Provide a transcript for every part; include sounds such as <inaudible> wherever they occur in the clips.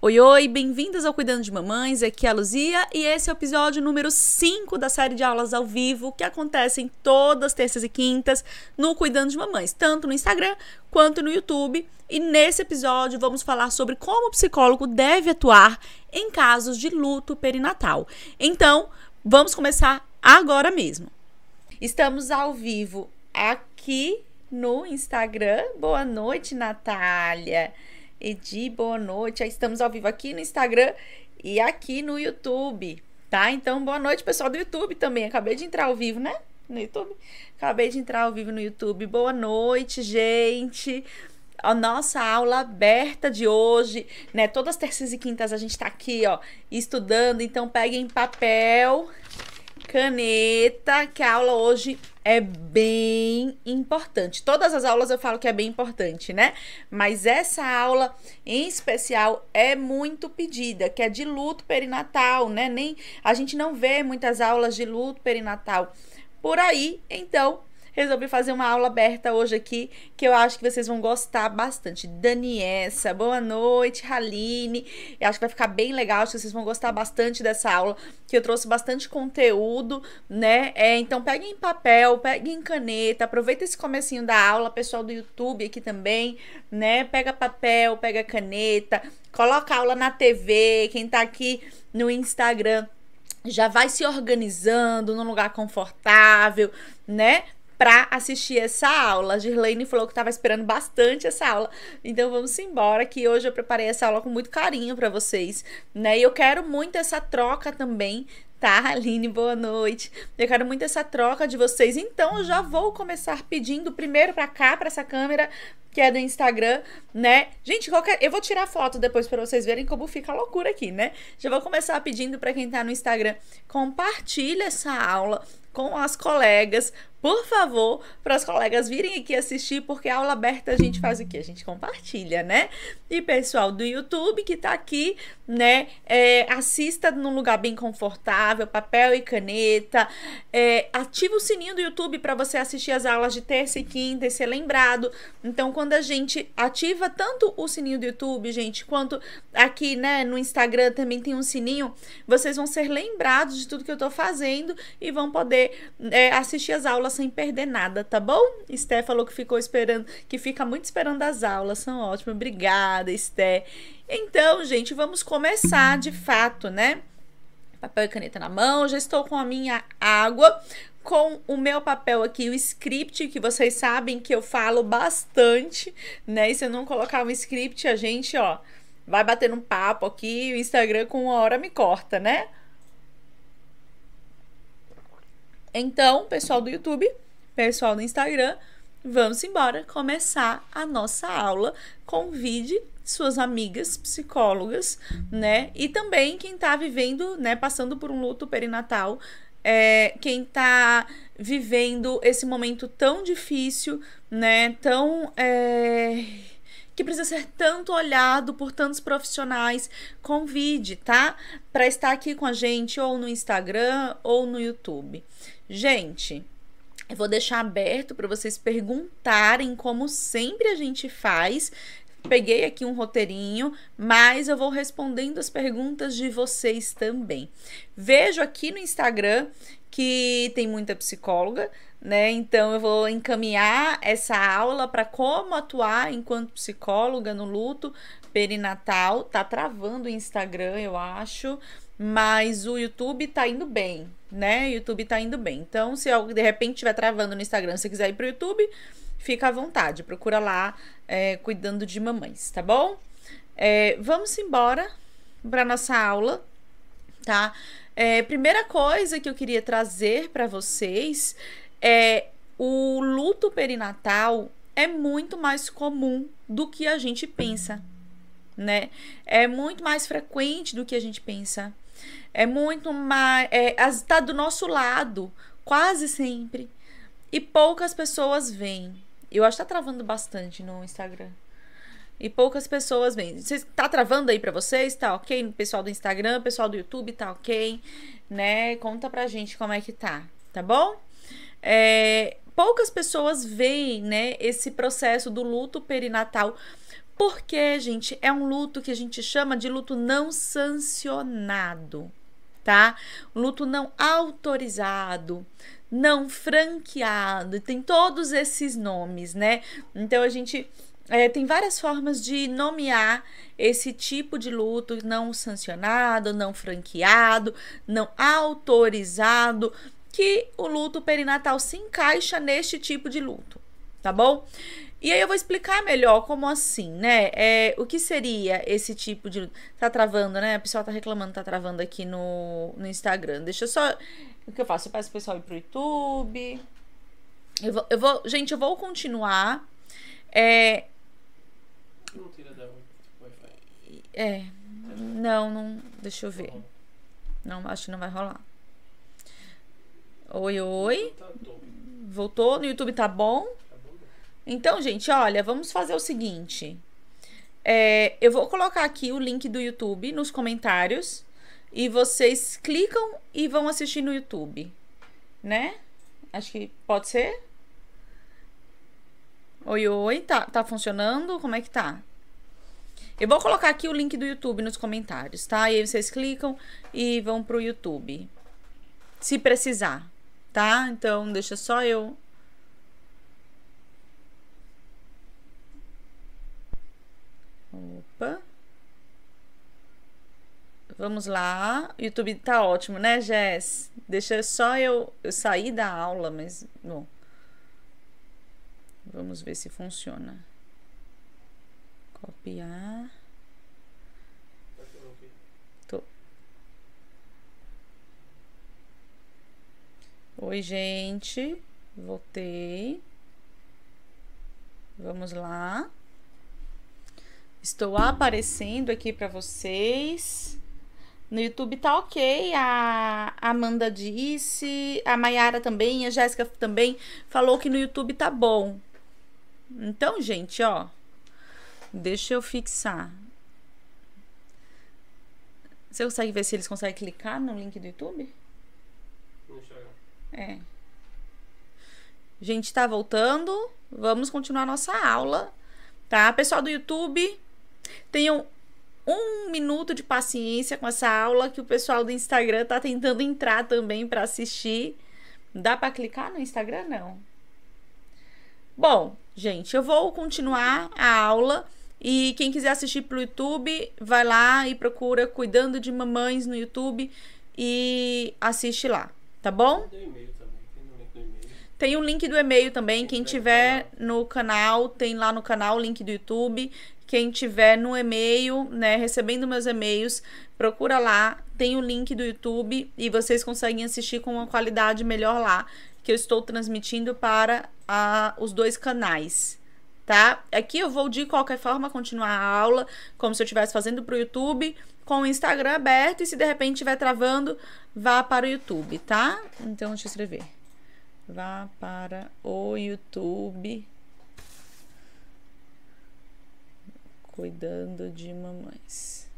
Oi, oi, bem-vindas ao Cuidando de Mamães, aqui é a Luzia e esse é o episódio número 5 da série de aulas ao vivo que acontecem todas terças e quintas no Cuidando de Mamães, tanto no Instagram quanto no YouTube. E nesse episódio vamos falar sobre como o psicólogo deve atuar em casos de luto perinatal. Então, vamos começar agora mesmo. Estamos ao vivo aqui no Instagram. Boa noite, Natália. Edi, boa noite. Estamos ao vivo aqui no Instagram e aqui no YouTube, tá? Então, boa noite, pessoal do YouTube também. Acabei de entrar ao vivo, né? No YouTube. Acabei de entrar ao vivo no YouTube. Boa noite, gente. A nossa aula aberta de hoje, né? Todas as terças e quintas a gente tá aqui, ó, estudando. Então, peguem papel, caneta, que a aula hoje é bem importante. Todas as aulas eu falo que é bem importante, né? Mas essa aula em especial é muito pedida, que é de luto perinatal, né? Nem a gente não vê muitas aulas de luto perinatal por aí, então resolvi fazer uma aula aberta hoje aqui, que eu acho que vocês vão gostar bastante. Daniessa, boa noite, Haline. Eu acho que vai ficar bem legal, acho que vocês vão gostar bastante dessa aula, que eu trouxe bastante conteúdo, né? É, então peguem papel, peguem caneta, aproveita esse comecinho da aula, pessoal do YouTube aqui também, né? Pega papel, pega caneta, coloca a aula na TV, quem tá aqui no Instagram já vai se organizando num lugar confortável, né? Para assistir essa aula. A Girlane falou que estava esperando bastante essa aula. Então vamos embora que hoje eu preparei essa aula com muito carinho para vocês, né? E eu quero muito essa troca também Tá, <laughs> Aline, boa noite. Eu quero muito essa troca de vocês. Então, eu já vou começar pedindo primeiro para cá, para essa câmera que é do Instagram, né? Gente, qualquer... eu vou tirar foto depois para vocês verem como fica a loucura aqui, né? Já vou começar pedindo para quem tá no Instagram, compartilha essa aula com as colegas, por favor, para as colegas virem aqui assistir, porque a aula aberta a gente faz o quê? A gente compartilha, né? E pessoal do YouTube que tá aqui, né? É, assista num lugar bem confortável, papel e caneta. É, ativa o sininho do YouTube para você assistir as aulas de terça e quinta e ser lembrado. Então, quando a gente ativa tanto o sininho do YouTube, gente, quanto aqui, né, no Instagram também tem um sininho, vocês vão ser lembrados de tudo que eu tô fazendo e vão poder é, assistir as aulas sem perder nada, tá bom? Esté falou que ficou esperando, que fica muito esperando as aulas, são ótimas. Obrigada, Esté. Então, gente, vamos começar de fato, né? Papel e caneta na mão, já estou com a minha água, com o meu papel aqui, o script, que vocês sabem que eu falo bastante, né? E se eu não colocar um script, a gente, ó, vai bater um papo aqui, o Instagram com uma hora me corta, né? Então, pessoal do YouTube, pessoal do Instagram, vamos embora começar a nossa aula. Convide suas amigas psicólogas, né? E também quem tá vivendo, né, passando por um luto perinatal, é, quem tá vivendo esse momento tão difícil, né? Tão. É, que precisa ser tanto olhado por tantos profissionais. Convide, tá? Para estar aqui com a gente ou no Instagram ou no YouTube. Gente, eu vou deixar aberto para vocês perguntarem, como sempre a gente faz. Peguei aqui um roteirinho, mas eu vou respondendo as perguntas de vocês também. Vejo aqui no Instagram que tem muita psicóloga, né? Então eu vou encaminhar essa aula para como atuar enquanto psicóloga no luto perinatal. Tá travando o Instagram, eu acho, mas o YouTube tá indo bem, né? YouTube tá indo bem. Então, se algo de repente estiver travando no Instagram, se quiser ir pro YouTube, fica à vontade. Procura lá, é, cuidando de mamães, tá bom? É, vamos embora para nossa aula, tá? É, primeira coisa que eu queria trazer para vocês é o luto perinatal é muito mais comum do que a gente pensa, né? É muito mais frequente do que a gente pensa. É muito mais. Está é, do nosso lado, quase sempre. E poucas pessoas veem. Eu acho que tá travando bastante no Instagram. E poucas pessoas veem. Você tá travando aí para vocês? Tá ok? Pessoal do Instagram, pessoal do YouTube, tá ok? Né? Conta pra gente como é que tá, tá bom? É, poucas pessoas veem, né, esse processo do luto perinatal Porque, gente, é um luto que a gente chama de luto não sancionado, tá? Luto não autorizado, não franqueado, tem todos esses nomes, né? Então a gente é, tem várias formas de nomear esse tipo de luto não sancionado, não franqueado, não autorizado, que o luto perinatal se encaixa neste tipo de luto, tá bom? E aí eu vou explicar melhor como assim, né? É, o que seria esse tipo de. Tá travando, né? O pessoal tá reclamando, tá travando aqui no, no Instagram. Deixa eu só. O que eu faço? Eu peço o pessoal ir pro YouTube. Eu vou, eu vou. Gente, eu vou continuar. É. Não tira da Wi-Fi. É. Não, não. Deixa eu ver. Não, acho que não vai rolar. Oi, oi. Tá. Voltou? No YouTube tá bom? Então, gente, olha, vamos fazer o seguinte. É, eu vou colocar aqui o link do YouTube nos comentários e vocês clicam e vão assistir no YouTube, né? Acho que pode ser. Oi, oi, tá, tá funcionando? Como é que tá? Eu vou colocar aqui o link do YouTube nos comentários, tá? E aí vocês clicam e vão pro YouTube. Se precisar, tá? Então, deixa só eu Opa. Vamos lá. YouTube tá ótimo, né, Jess? Deixa só eu, eu sair da aula, mas. Bom. Vamos ver se funciona. Copiar. Tô. Oi, gente. Voltei. Vamos lá. Estou aparecendo aqui para vocês. No YouTube tá ok. A Amanda disse, a Mayara também, a Jéssica também falou que no YouTube tá bom. Então, gente, ó, deixa eu fixar. Você consegue ver se eles conseguem clicar no link do YouTube? É. Gente, tá voltando. Vamos continuar nossa aula, tá? Pessoal do YouTube, tenham um minuto de paciência com essa aula que o pessoal do Instagram tá tentando entrar também para assistir. Dá para clicar no Instagram? Não. Bom, gente, eu vou continuar a aula e quem quiser assistir pelo YouTube, vai lá e procura Cuidando de Mamães no YouTube e assiste lá, tá bom? Tem o link do e-mail também. Quem tiver no canal, tem lá no canal o link do YouTube. Quem tiver no e-mail, né, recebendo meus e-mails, procura lá, tem o link do YouTube e vocês conseguem assistir com uma qualidade melhor lá, que eu estou transmitindo para ah, os dois canais. Tá? Aqui eu vou de qualquer forma continuar a aula, como se eu estivesse fazendo para o YouTube, com o Instagram aberto, e se de repente estiver travando, vá para o YouTube, tá? Então, deixa eu escrever. Vá para o YouTube. Cuidando de mamães.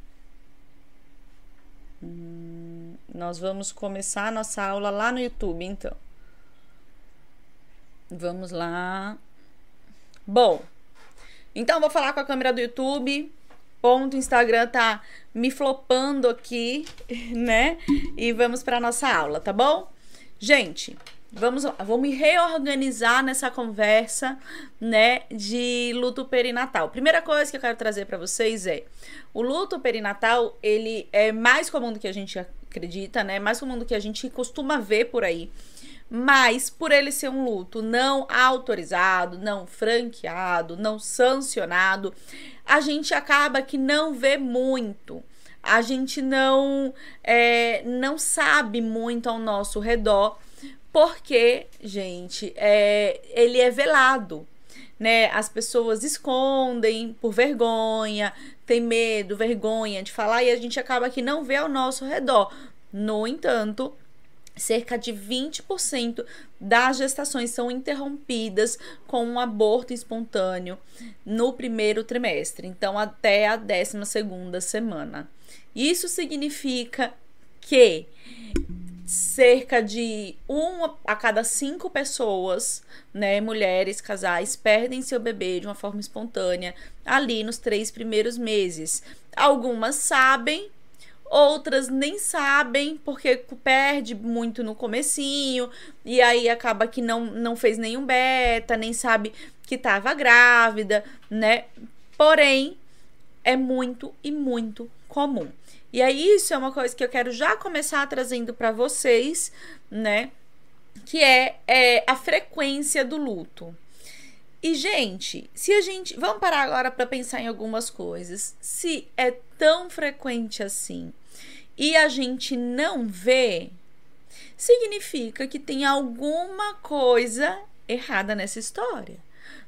Hum, nós vamos começar a nossa aula lá no YouTube, então. Vamos lá. Bom, então vou falar com a câmera do YouTube. Ponto, Instagram tá me flopando aqui, <laughs> né? E vamos para nossa aula, tá bom? Gente, vamos me reorganizar nessa conversa, né, de luto perinatal. Primeira coisa que eu quero trazer para vocês é: o luto perinatal, ele é mais comum do que a gente acredita, né? Mais comum do que a gente costuma ver por aí. Mas por ele ser um luto não autorizado, não franqueado, não sancionado, a gente acaba que não vê muito. A gente não é, não sabe muito ao nosso redor, porque, gente, é, ele é velado. Né? As pessoas escondem por vergonha, tem medo, vergonha de falar e a gente acaba que não vê ao nosso redor. No entanto, cerca de 20% das gestações são interrompidas com um aborto espontâneo no primeiro trimestre, então até a 12 segunda semana. Isso significa que cerca de uma a cada cinco pessoas, né, mulheres, casais, perdem seu bebê de uma forma espontânea ali nos três primeiros meses. Algumas sabem, outras nem sabem porque perde muito no comecinho e aí acaba que não, não fez nenhum beta, nem sabe que estava grávida, né? Porém, é muito e muito comum. E aí, isso é uma coisa que eu quero já começar trazendo para vocês, né? Que é, é a frequência do luto. E, gente, se a gente. Vamos parar agora para pensar em algumas coisas. Se é tão frequente assim e a gente não vê, significa que tem alguma coisa errada nessa história,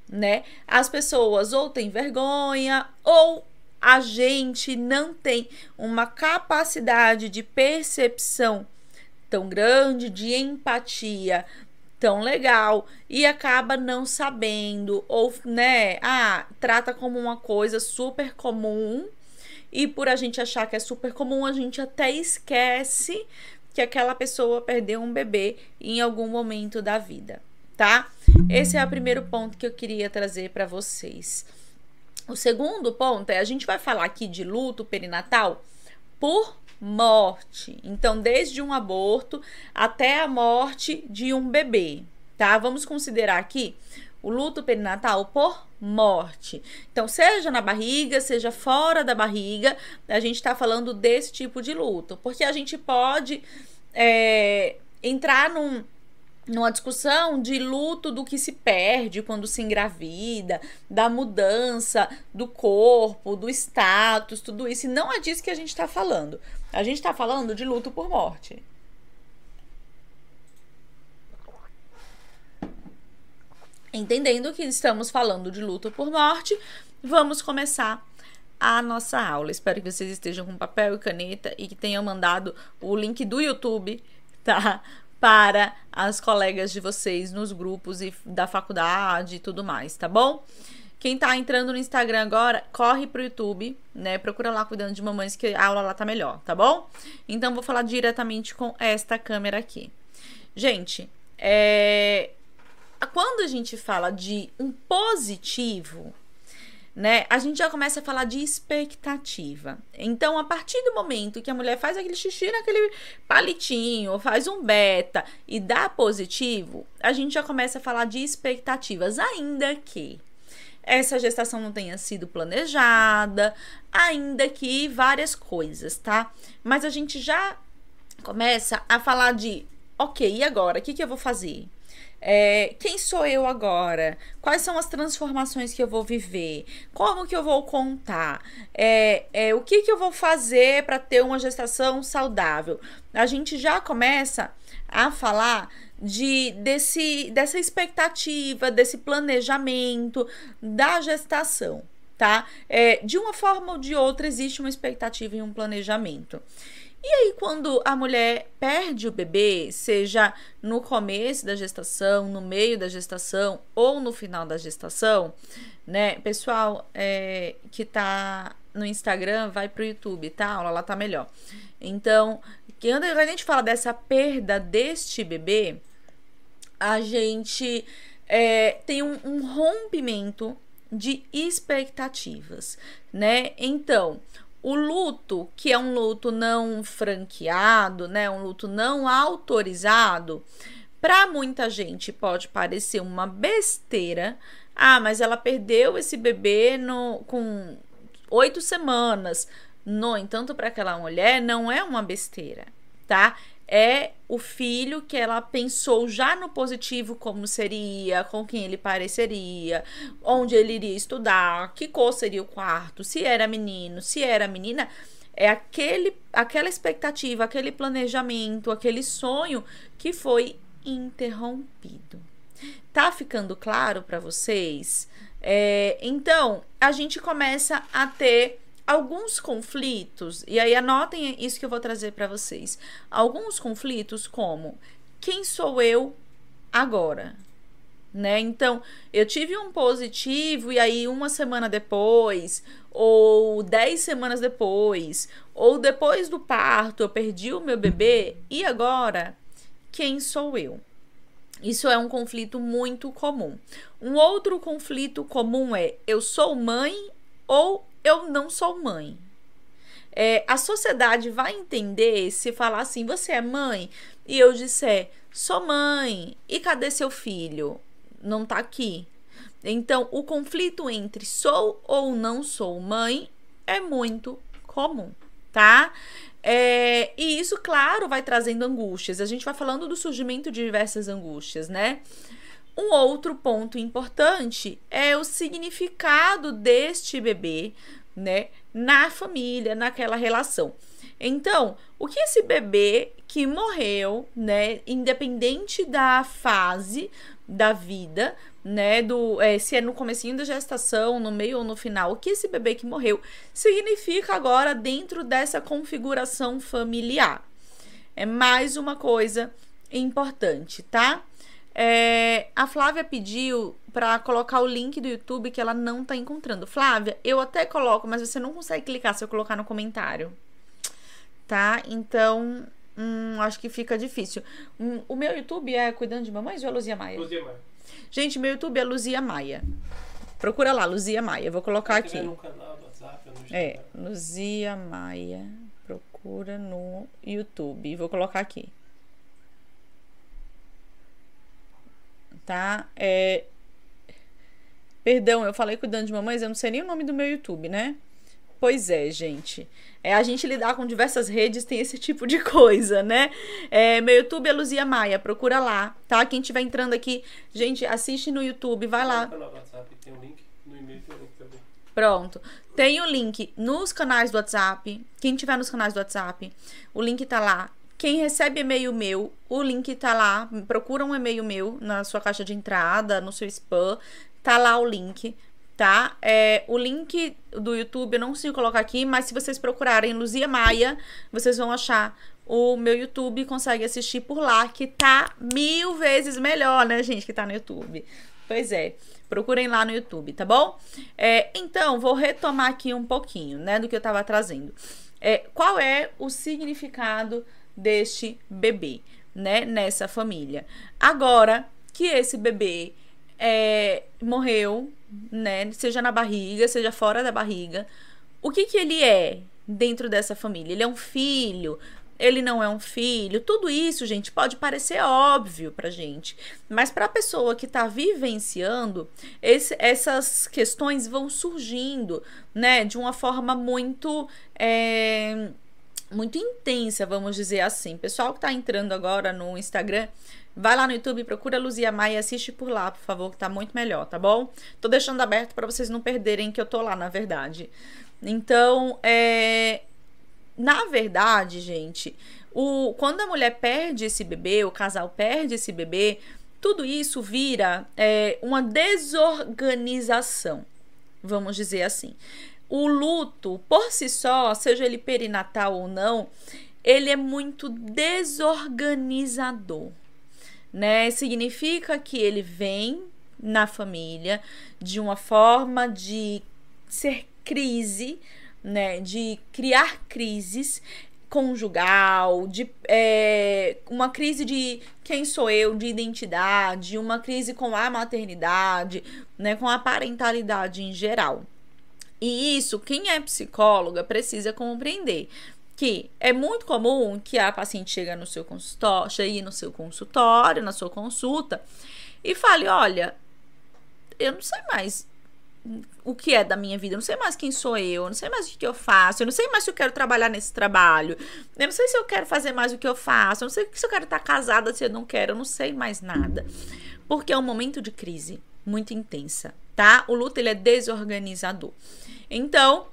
né? As pessoas ou têm vergonha ou a gente não tem uma capacidade de percepção tão grande, de empatia tão legal e acaba não sabendo ou, né, ah, trata como uma coisa super comum e por a gente achar que é super comum, a gente até esquece que aquela pessoa perdeu um bebê em algum momento da vida, tá? Esse é o primeiro ponto que eu queria trazer para vocês. O segundo ponto é a gente vai falar aqui de luto perinatal por morte. Então, desde um aborto até a morte de um bebê, tá? Vamos considerar aqui o luto perinatal por morte. Então, seja na barriga, seja fora da barriga, a gente está falando desse tipo de luto, porque a gente pode é, entrar num numa discussão de luto do que se perde quando se engravida, da mudança do corpo, do status, tudo isso. E não é disso que a gente está falando. A gente está falando de luto por morte. Entendendo que estamos falando de luto por morte, vamos começar a nossa aula. Espero que vocês estejam com papel e caneta e que tenham mandado o link do YouTube, tá? Para as colegas de vocês nos grupos e da faculdade e tudo mais, tá bom? Quem tá entrando no Instagram agora, corre pro YouTube, né? Procura lá cuidando de mamães que a aula lá tá melhor, tá bom? Então vou falar diretamente com esta câmera aqui. Gente, é quando a gente fala de um positivo, né? A gente já começa a falar de expectativa. Então, a partir do momento que a mulher faz aquele xixi naquele palitinho, faz um beta e dá positivo, a gente já começa a falar de expectativas, ainda que essa gestação não tenha sido planejada, ainda que várias coisas, tá? Mas a gente já começa a falar de, ok, e agora? O que, que eu vou fazer? É, quem sou eu agora? Quais são as transformações que eu vou viver? Como que eu vou contar? É, é, o que, que eu vou fazer para ter uma gestação saudável? A gente já começa a falar de desse, dessa expectativa, desse planejamento da gestação, tá? É, de uma forma ou de outra existe uma expectativa e um planejamento. E aí, quando a mulher perde o bebê, seja no começo da gestação, no meio da gestação ou no final da gestação, né? Pessoal é, que tá no Instagram, vai pro YouTube, tá? A aula lá tá melhor. Então, quando a gente fala dessa perda deste bebê, a gente é, tem um, um rompimento de expectativas, né? Então, o luto, que é um luto não franqueado, né, um luto não autorizado, para muita gente pode parecer uma besteira. Ah, mas ela perdeu esse bebê no, com oito semanas. No entanto, para aquela mulher não é uma besteira, tá? É o filho que ela pensou já no positivo como seria, com quem ele pareceria, onde ele iria estudar, que cor seria o quarto, se era menino, se era menina, é aquele aquela expectativa, aquele planejamento, aquele sonho que foi interrompido. Tá ficando claro para vocês? É, então, a gente começa a ter alguns conflitos, e aí anotem isso que eu vou trazer para vocês. Alguns conflitos como quem sou eu agora? né? Então, eu tive um positivo e aí uma semana depois, ou dez semanas depois, ou depois do parto, eu perdi o meu bebê e agora quem sou eu? Isso é um conflito muito comum. Um outro conflito comum é eu sou mãe ou eu não sou mãe. É, a sociedade vai entender se falar assim, você é mãe, e eu disser, sou mãe, e cadê seu filho? Não tá aqui. Então, o conflito entre sou ou não sou mãe é muito comum, tá? É, e isso, claro, vai trazendo angústias. A gente vai falando do surgimento de diversas angústias, né? Um outro ponto importante é o significado deste bebê, né, na família, naquela relação. Então, o que esse bebê que morreu, né, independente da fase da vida, né, do é, se é no comecinho da gestação, no meio ou no final, o que esse bebê que morreu significa agora dentro dessa configuração familiar. É mais uma coisa importante, tá? É, a Flávia pediu para colocar o link do YouTube que ela não tá encontrando. Flávia, eu até coloco, mas você não consegue clicar se eu colocar no comentário. Tá? Então, hum, acho que fica difícil. Hum, o meu YouTube é Cuidando de Mamães ou é Luzia Maia? Luzia Maia. Gente, meu YouTube é Luzia Maia. Procura lá, Luzia Maia. Eu vou colocar aqui. no canal WhatsApp, no. É, Luzia Maia. Procura no YouTube. Vou colocar aqui. Tá? É... Perdão, eu falei cuidando de mamães, eu não sei nem o nome do meu YouTube, né? Pois é, gente. É, a gente lidar com diversas redes tem esse tipo de <laughs> coisa, né? É, meu YouTube é Luzia Maia, procura lá, tá? Quem estiver entrando aqui, gente, assiste no YouTube, vai lá. Tem um link, no e-mail tem um link também. Pronto. Tem o link nos canais do WhatsApp. Quem tiver nos canais do WhatsApp, o link tá lá. Quem recebe e-mail meu, o link tá lá. Procura um e-mail meu na sua caixa de entrada, no seu spam. Tá lá o link, tá? É, o link do YouTube eu não consigo colocar aqui, mas se vocês procurarem Luzia Maia, vocês vão achar o meu YouTube consegue assistir por lá, que tá mil vezes melhor, né, gente, que tá no YouTube. Pois é, procurem lá no YouTube, tá bom? É, então, vou retomar aqui um pouquinho, né, do que eu tava trazendo. É, qual é o significado deste bebê, né, nessa família? Agora que esse bebê é, morreu, né, seja na barriga, seja fora da barriga, o que que ele é dentro dessa família? Ele é um filho? Ele não é um filho? Tudo isso, gente, pode parecer óbvio pra gente, mas para a pessoa que tá vivenciando, esse- essas questões vão surgindo, né, de uma forma muito é, muito intensa, vamos dizer assim. Pessoal que tá entrando agora no Instagram, vai lá no YouTube, procura Luzia Maia e assiste por lá, por favor, que tá muito melhor, tá bom? Tô deixando aberto para vocês não perderem que eu tô lá, na verdade. Então, é, na verdade, gente, o, quando a mulher perde esse bebê, o casal perde esse bebê, tudo isso vira é, uma desorganização, vamos dizer assim. O luto, por si só, seja ele perinatal ou não, ele é muito desorganizador, né? Significa que ele vem na família de uma forma de ser crise, né? De criar crises conjugal, de é, uma crise de quem sou eu, de identidade, uma crise com a maternidade, né? Com a parentalidade em geral. E isso, quem é psicóloga precisa compreender que é muito comum que a paciente chega no seu consultório, chegue no seu consultório, na sua consulta, e fale: olha, eu não sei mais o que é da minha vida, eu não sei mais quem sou eu, eu não sei mais o que eu faço, eu não sei mais se eu quero trabalhar nesse trabalho, eu não sei se eu quero fazer mais o que eu faço, eu não sei se eu quero estar casada, se eu não quero, eu não sei mais nada. Porque é um momento de crise muito intensa, tá? O luto ele é desorganizador. Então,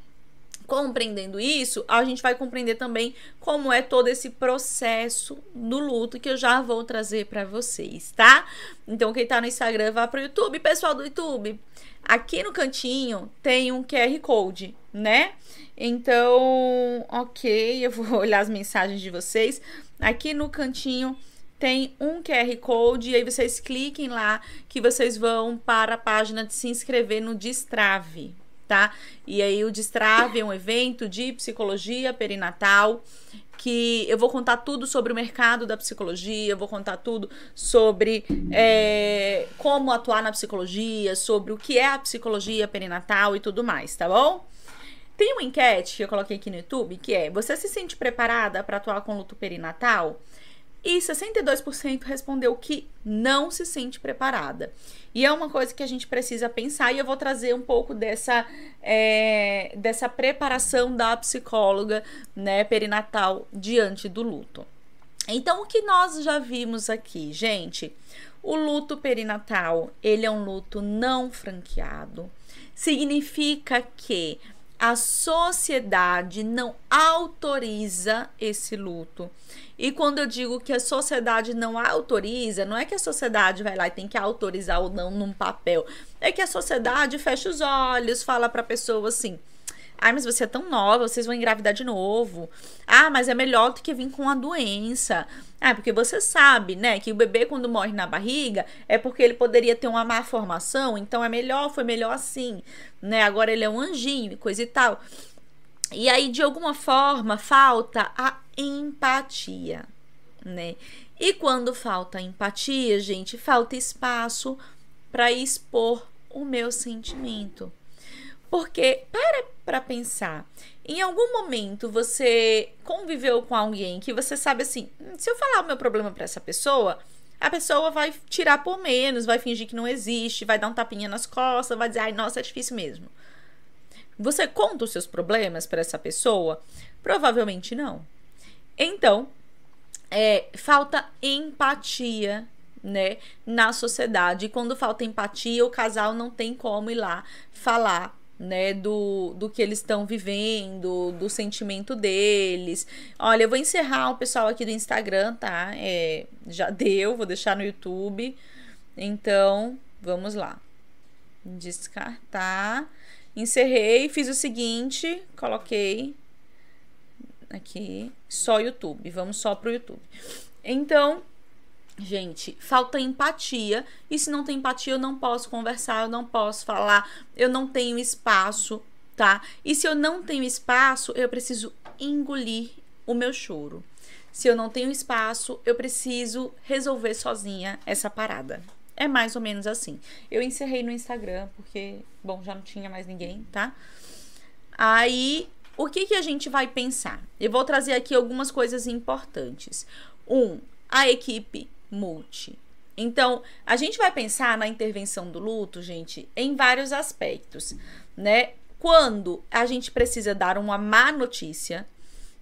compreendendo isso, a gente vai compreender também como é todo esse processo do luto que eu já vou trazer para vocês, tá? Então, quem tá no Instagram, vá pro YouTube, pessoal do YouTube. Aqui no cantinho tem um QR Code, né? Então, ok, eu vou <laughs> olhar as mensagens de vocês. Aqui no cantinho tem um QR Code e aí vocês cliquem lá que vocês vão para a página de se inscrever no Destrave, tá? E aí o Destrave é um evento de psicologia perinatal que eu vou contar tudo sobre o mercado da psicologia, eu vou contar tudo sobre é, como atuar na psicologia, sobre o que é a psicologia perinatal e tudo mais, tá bom? Tem uma enquete que eu coloquei aqui no YouTube que é: você se sente preparada para atuar com luto perinatal? E 62% respondeu que não se sente preparada. E é uma coisa que a gente precisa pensar, e eu vou trazer um pouco dessa, é, dessa preparação da psicóloga né, perinatal diante do luto. Então, o que nós já vimos aqui, gente? O luto perinatal, ele é um luto não franqueado. Significa que a sociedade não autoriza esse luto. E quando eu digo que a sociedade não autoriza, não é que a sociedade vai lá e tem que autorizar ou não num papel. É que a sociedade fecha os olhos, fala para a pessoa assim: Ai, mas você é tão nova, vocês vão engravidar de novo. Ah, mas é melhor do que vir com a doença. Ah, porque você sabe, né, que o bebê quando morre na barriga é porque ele poderia ter uma má formação, então é melhor, foi melhor assim, né? Agora ele é um anjinho e coisa e tal. E aí, de alguma forma, falta a empatia, né? E quando falta empatia, gente, falta espaço para expor o meu sentimento. Porque, para para pensar, em algum momento você conviveu com alguém que você sabe assim, hum, se eu falar o meu problema para essa pessoa, a pessoa vai tirar por menos, vai fingir que não existe, vai dar um tapinha nas costas, vai dizer, ai, nossa, é difícil mesmo. Você conta os seus problemas para essa pessoa? Provavelmente não. Então, é, falta empatia né, na sociedade. E quando falta empatia, o casal não tem como ir lá falar né, do, do que eles estão vivendo, do sentimento deles. Olha, eu vou encerrar o pessoal aqui do Instagram, tá? É, já <laughs> deu, vou deixar no YouTube. Então, vamos lá. Descartar. Encerrei, fiz o seguinte, coloquei aqui só YouTube. Vamos só pro YouTube. Então, Gente, falta empatia. E se não tem empatia, eu não posso conversar, eu não posso falar, eu não tenho espaço, tá? E se eu não tenho espaço, eu preciso engolir o meu choro. Se eu não tenho espaço, eu preciso resolver sozinha essa parada. É mais ou menos assim. Eu encerrei no Instagram porque, bom, já não tinha mais ninguém, tá? Aí, o que que a gente vai pensar? Eu vou trazer aqui algumas coisas importantes. Um, a equipe multi. Então, a gente vai pensar na intervenção do luto, gente, em vários aspectos, né? Quando a gente precisa dar uma má notícia,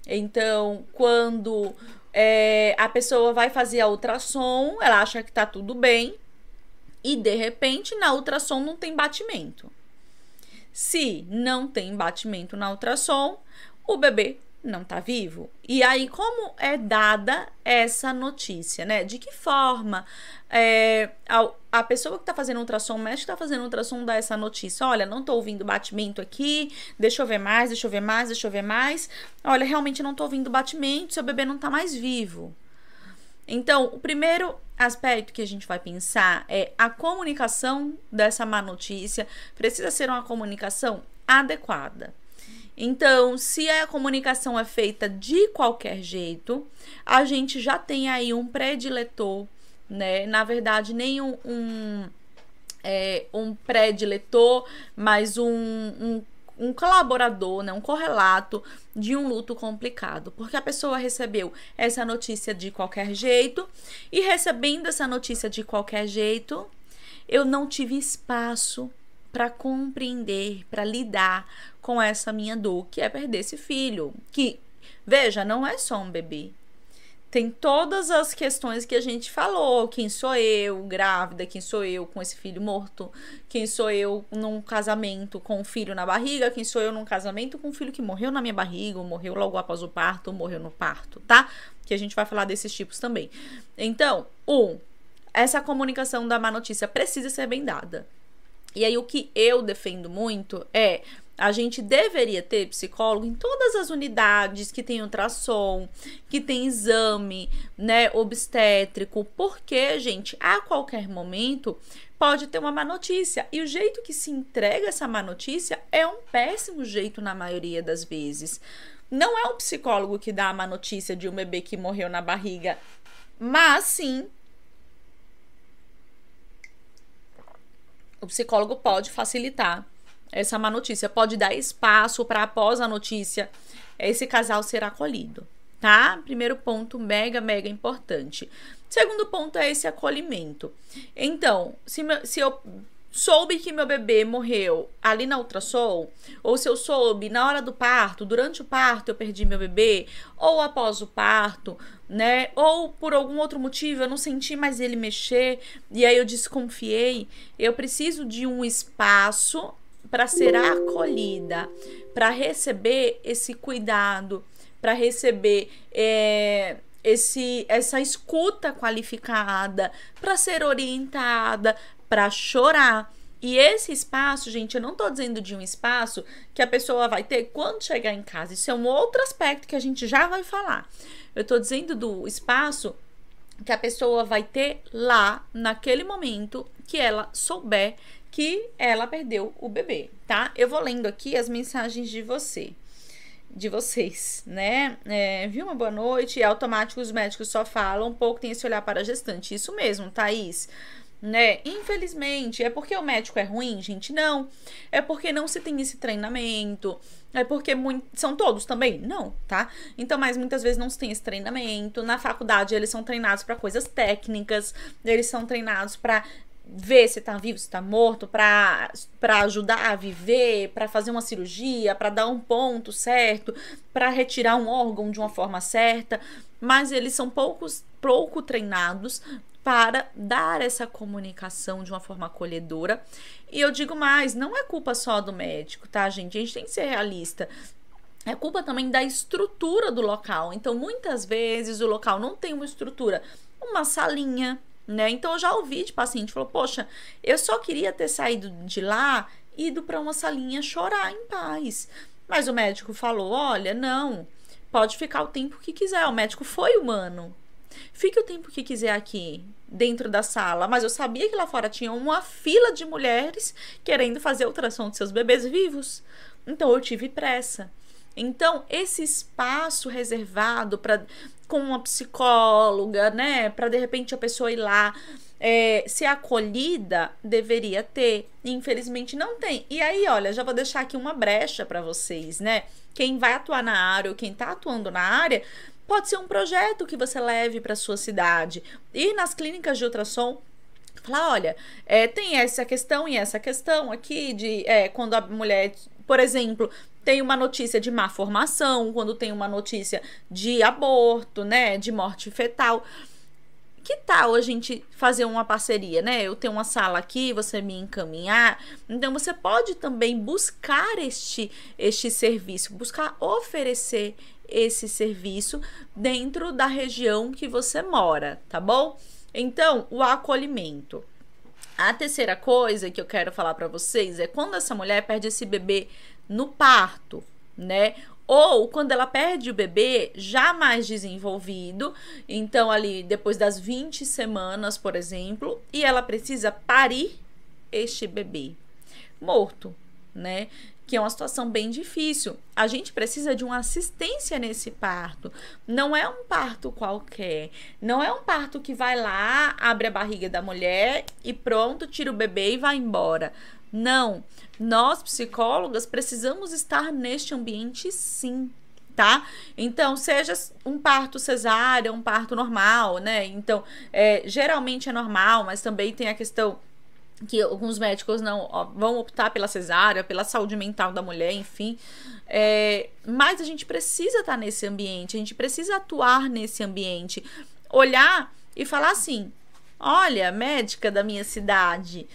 então, quando é, a pessoa vai fazer a ultrassom, ela acha que tá tudo bem, e de repente na ultrassom não tem batimento. Se não tem batimento na ultrassom, o bebê não está vivo. E aí, como é dada essa notícia, né? De que forma é, a, a pessoa que está fazendo ultrassom, o médico que está fazendo ultrassom, dá essa notícia? Olha, não estou ouvindo batimento aqui, deixa eu ver mais, deixa eu ver mais, deixa eu ver mais. Olha, realmente não estou ouvindo batimento, seu bebê não está mais vivo. Então, o primeiro aspecto que a gente vai pensar é a comunicação dessa má notícia precisa ser uma comunicação adequada. Então, se a comunicação é feita de qualquer jeito, a gente já tem aí um prediletor, né? Na verdade, nem um, um, é, um prediletor, mas um, um um colaborador, né, um correlato de um luto complicado, porque a pessoa recebeu essa notícia de qualquer jeito e recebendo essa notícia de qualquer jeito, eu não tive espaço para compreender, para lidar com essa minha dor, que é perder esse filho. Que, veja, não é só um bebê. Tem todas as questões que a gente falou. Quem sou eu, grávida? Quem sou eu com esse filho morto? Quem sou eu num casamento com um filho na barriga? Quem sou eu num casamento com um filho que morreu na minha barriga, ou morreu logo após o parto, ou morreu no parto, tá? Que a gente vai falar desses tipos também. Então, um, essa comunicação da má notícia precisa ser bem dada. E aí, o que eu defendo muito é a gente deveria ter psicólogo em todas as unidades que tem ultrassom, que tem exame, né, obstétrico, porque, gente, a qualquer momento pode ter uma má notícia. E o jeito que se entrega essa má notícia é um péssimo jeito na maioria das vezes. Não é um psicólogo que dá a má notícia de um bebê que morreu na barriga, mas sim o psicólogo pode facilitar essa má notícia, pode dar espaço para após a notícia esse casal ser acolhido, tá? Primeiro ponto mega mega importante. Segundo ponto é esse acolhimento. Então, se, se eu soube que meu bebê morreu ali na ultrassom, ou se eu soube na hora do parto, durante o parto eu perdi meu bebê, ou após o parto, né? Ou por algum outro motivo eu não senti mais ele mexer e aí eu desconfiei, eu preciso de um espaço para ser acolhida, para receber esse cuidado, para receber é, esse, essa escuta qualificada, para ser orientada, para chorar. E esse espaço, gente, eu não tô dizendo de um espaço que a pessoa vai ter quando chegar em casa. Isso é um outro aspecto que a gente já vai falar. Eu tô dizendo do espaço que a pessoa vai ter lá, naquele momento que ela souber que ela perdeu o bebê, tá? Eu vou lendo aqui as mensagens de você de vocês, né? É, viu uma boa noite? É automático, os médicos só falam um pouco, tem esse olhar para a gestante. Isso mesmo, Thaís. Né? Infelizmente, é porque o médico é ruim, gente? Não. É porque não se tem esse treinamento. É porque muito, são todos também? Não, tá? Então, mas muitas vezes não se tem esse treinamento. Na faculdade, eles são treinados para coisas técnicas, eles são treinados para ver se tá vivo, se tá morto, para ajudar a viver, para fazer uma cirurgia, para dar um ponto certo, para retirar um órgão de uma forma certa, mas eles são poucos, pouco treinados para dar essa comunicação de uma forma acolhedora. E eu digo mais, não é culpa só do médico, tá, gente? A gente tem que ser realista. É culpa também da estrutura do local. Então, muitas vezes o local não tem uma estrutura, uma salinha, né? Então eu já ouvi de paciente falou: "Poxa, eu só queria ter saído de lá e ido para uma salinha chorar em paz". Mas o médico falou: "Olha, não, pode ficar o tempo que quiser". O médico foi humano. Fique o tempo que quiser aqui, dentro da sala, mas eu sabia que lá fora tinha uma fila de mulheres querendo fazer ultrassom de seus bebês vivos. Então eu tive pressa. Então, esse espaço reservado para com uma psicóloga, né, para de repente a pessoa ir lá é, ser acolhida, deveria ter. Infelizmente não tem. E aí, olha, já vou deixar aqui uma brecha para vocês, né? Quem vai atuar na área ou quem está atuando na área, pode ser um projeto que você leve para sua cidade. Ir nas clínicas de ultrassom falar, olha, é, tem essa questão e essa questão aqui de é, quando a mulher, por exemplo, tem uma notícia de má formação, quando tem uma notícia de aborto, né, de morte fetal. Que tal a gente fazer uma parceria, né? Eu tenho uma sala aqui, você me encaminhar. Então você pode também buscar este este serviço, buscar oferecer esse serviço dentro da região que você mora, tá bom? Então, o acolhimento. A terceira coisa que eu quero falar para vocês é quando essa mulher perde esse bebê no parto, né? Ou quando ela perde o bebê já mais desenvolvido, então ali depois das 20 semanas, por exemplo, e ela precisa parir este bebê morto, né? que é uma situação bem difícil. A gente precisa de uma assistência nesse parto. Não é um parto qualquer. Não é um parto que vai lá, abre a barriga da mulher e pronto, tira o bebê e vai embora. Não. Nós, psicólogas, precisamos estar neste ambiente sim. Tá? Então, seja um parto cesárea, um parto normal, né? Então, é, geralmente é normal, mas também tem a questão que alguns médicos não ó, vão optar pela cesárea, pela saúde mental da mulher, enfim. É, mas a gente precisa estar nesse ambiente, a gente precisa atuar nesse ambiente, olhar e falar assim: olha, médica da minha cidade,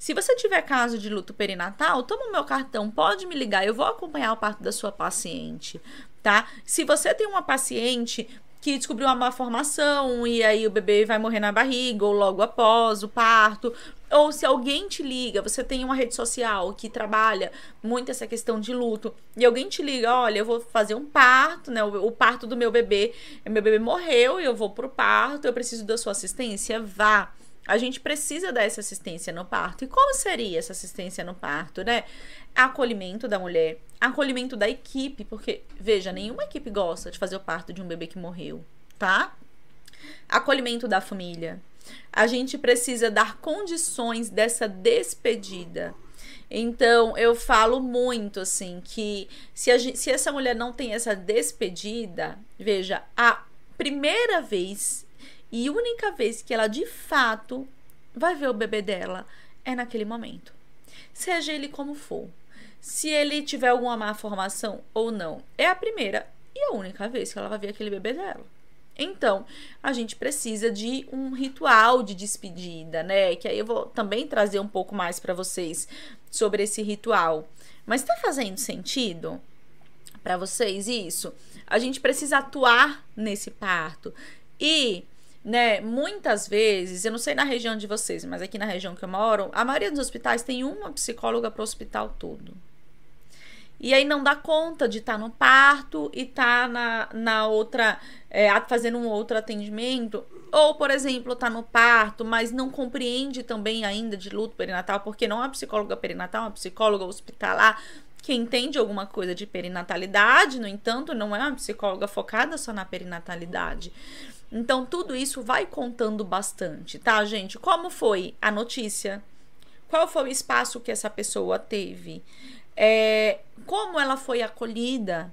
se você tiver caso de luto perinatal, toma o meu cartão, pode me ligar, eu vou acompanhar o parto da sua paciente, tá? Se você tem uma paciente que descobriu uma malformação e aí o bebê vai morrer na barriga ou logo após o parto. Ou se alguém te liga, você tem uma rede social que trabalha muito essa questão de luto, e alguém te liga, olha, eu vou fazer um parto, né? O, o parto do meu bebê, meu bebê morreu e eu vou pro parto, eu preciso da sua assistência, vá. A gente precisa dessa assistência no parto. E como seria essa assistência no parto, né? Acolhimento da mulher, acolhimento da equipe, porque, veja, nenhuma equipe gosta de fazer o parto de um bebê que morreu, tá? Acolhimento da família. A gente precisa dar condições dessa despedida. Então, eu falo muito assim que se, gente, se essa mulher não tem essa despedida, veja, a primeira vez e única vez que ela de fato vai ver o bebê dela é naquele momento. Seja ele como for. Se ele tiver alguma má formação ou não, é a primeira e a única vez que ela vai ver aquele bebê dela. Então, a gente precisa de um ritual de despedida, né? Que aí eu vou também trazer um pouco mais para vocês sobre esse ritual. Mas tá fazendo sentido para vocês isso? A gente precisa atuar nesse parto. E né? Muitas vezes, eu não sei na região de vocês, mas aqui na região que eu moro, a maioria dos hospitais tem uma psicóloga para o hospital todo. E aí não dá conta de estar tá no parto e estar tá na, na outra, é, fazendo um outro atendimento. Ou, por exemplo, tá no parto, mas não compreende também ainda de luto perinatal, porque não é psicóloga perinatal, é uma psicóloga hospitalar que entende alguma coisa de perinatalidade, no entanto, não é uma psicóloga focada só na perinatalidade. Então, tudo isso vai contando bastante, tá, gente? Como foi a notícia? Qual foi o espaço que essa pessoa teve? É, como ela foi acolhida?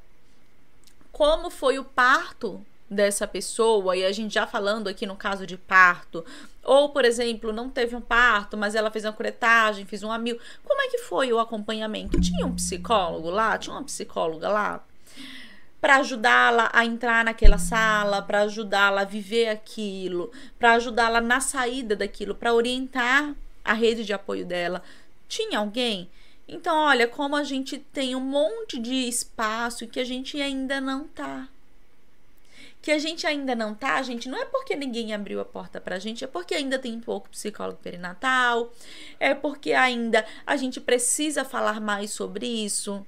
Como foi o parto dessa pessoa? E a gente já falando aqui no caso de parto. Ou, por exemplo, não teve um parto, mas ela fez uma curetagem, fez um amigo. Como é que foi o acompanhamento? Tinha um psicólogo lá? Tinha uma psicóloga lá? Para ajudá-la a entrar naquela sala, para ajudá-la a viver aquilo, para ajudá-la na saída daquilo, para orientar a rede de apoio dela. Tinha alguém? Então, olha, como a gente tem um monte de espaço que a gente ainda não tá. Que a gente ainda não tá, gente, não é porque ninguém abriu a porta pra gente, é porque ainda tem pouco psicólogo perinatal, é porque ainda a gente precisa falar mais sobre isso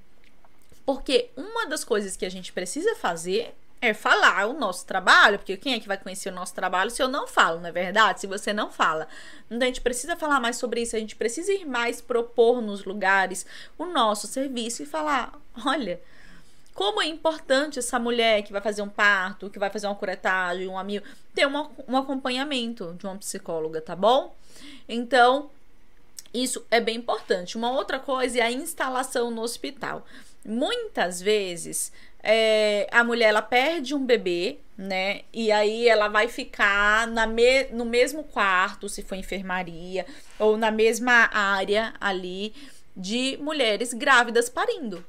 porque uma das coisas que a gente precisa fazer é falar o nosso trabalho, porque quem é que vai conhecer o nosso trabalho se eu não falo, não é verdade? Se você não fala. Então a gente precisa falar mais sobre isso, a gente precisa ir mais propor nos lugares o nosso serviço e falar: olha, como é importante essa mulher que vai fazer um parto, que vai fazer uma curetagem, um amigo, ter um, um acompanhamento de uma psicóloga, tá bom? Então, isso é bem importante. Uma outra coisa é a instalação no hospital. Muitas vezes é, a mulher ela perde um bebê, né? E aí ela vai ficar na me, no mesmo quarto, se for enfermaria, ou na mesma área ali de mulheres grávidas parindo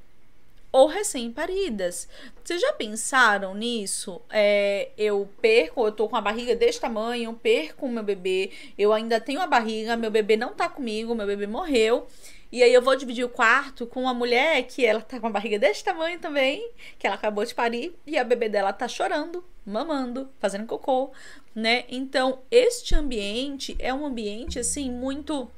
ou recém-paridas. Vocês já pensaram nisso? É, eu perco, eu tô com a barriga desse tamanho, perco o meu bebê, eu ainda tenho a barriga, meu bebê não tá comigo, meu bebê morreu. E aí eu vou dividir o quarto com uma mulher que ela tá com a barriga desse tamanho também, que ela acabou de parir, e a bebê dela tá chorando, mamando, fazendo cocô, né? Então, este ambiente é um ambiente assim muito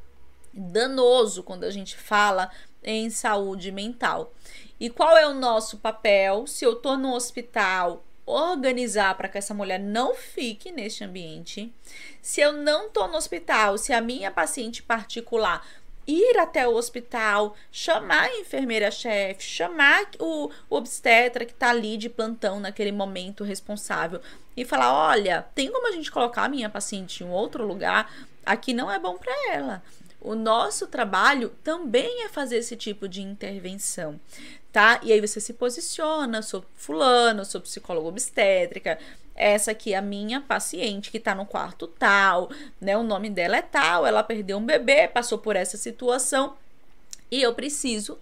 danoso quando a gente fala em saúde mental. E qual é o nosso papel se eu tô no hospital organizar para que essa mulher não fique neste ambiente. Se eu não tô no hospital, se a minha paciente particular ir até o hospital, chamar a enfermeira-chefe, chamar o, o obstetra que está ali de plantão naquele momento responsável e falar: olha, tem como a gente colocar a minha paciente em outro lugar? Aqui não é bom para ela. O nosso trabalho também é fazer esse tipo de intervenção, tá? E aí você se posiciona, sou fulano, sou psicólogo obstétrica, essa aqui é a minha paciente que tá no quarto tal, né? O nome dela é tal, ela perdeu um bebê, passou por essa situação e eu preciso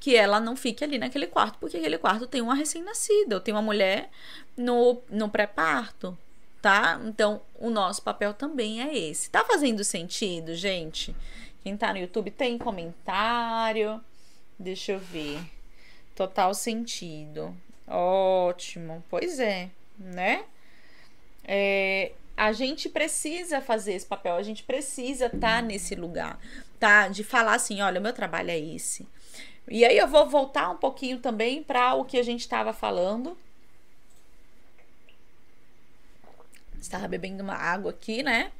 que ela não fique ali naquele quarto, porque aquele quarto tem uma recém-nascida, eu tenho uma mulher no, no pré-parto, tá? Então, o nosso papel também é esse. Tá fazendo sentido, gente? Quem tá no YouTube tem comentário? Deixa eu ver. Total sentido. Ótimo. Pois é. né? É, a gente precisa fazer esse papel, a gente precisa estar tá nesse lugar, tá? De falar assim, olha, meu trabalho é esse. E aí eu vou voltar um pouquinho também para o que a gente estava falando. Estava bebendo uma água aqui, né?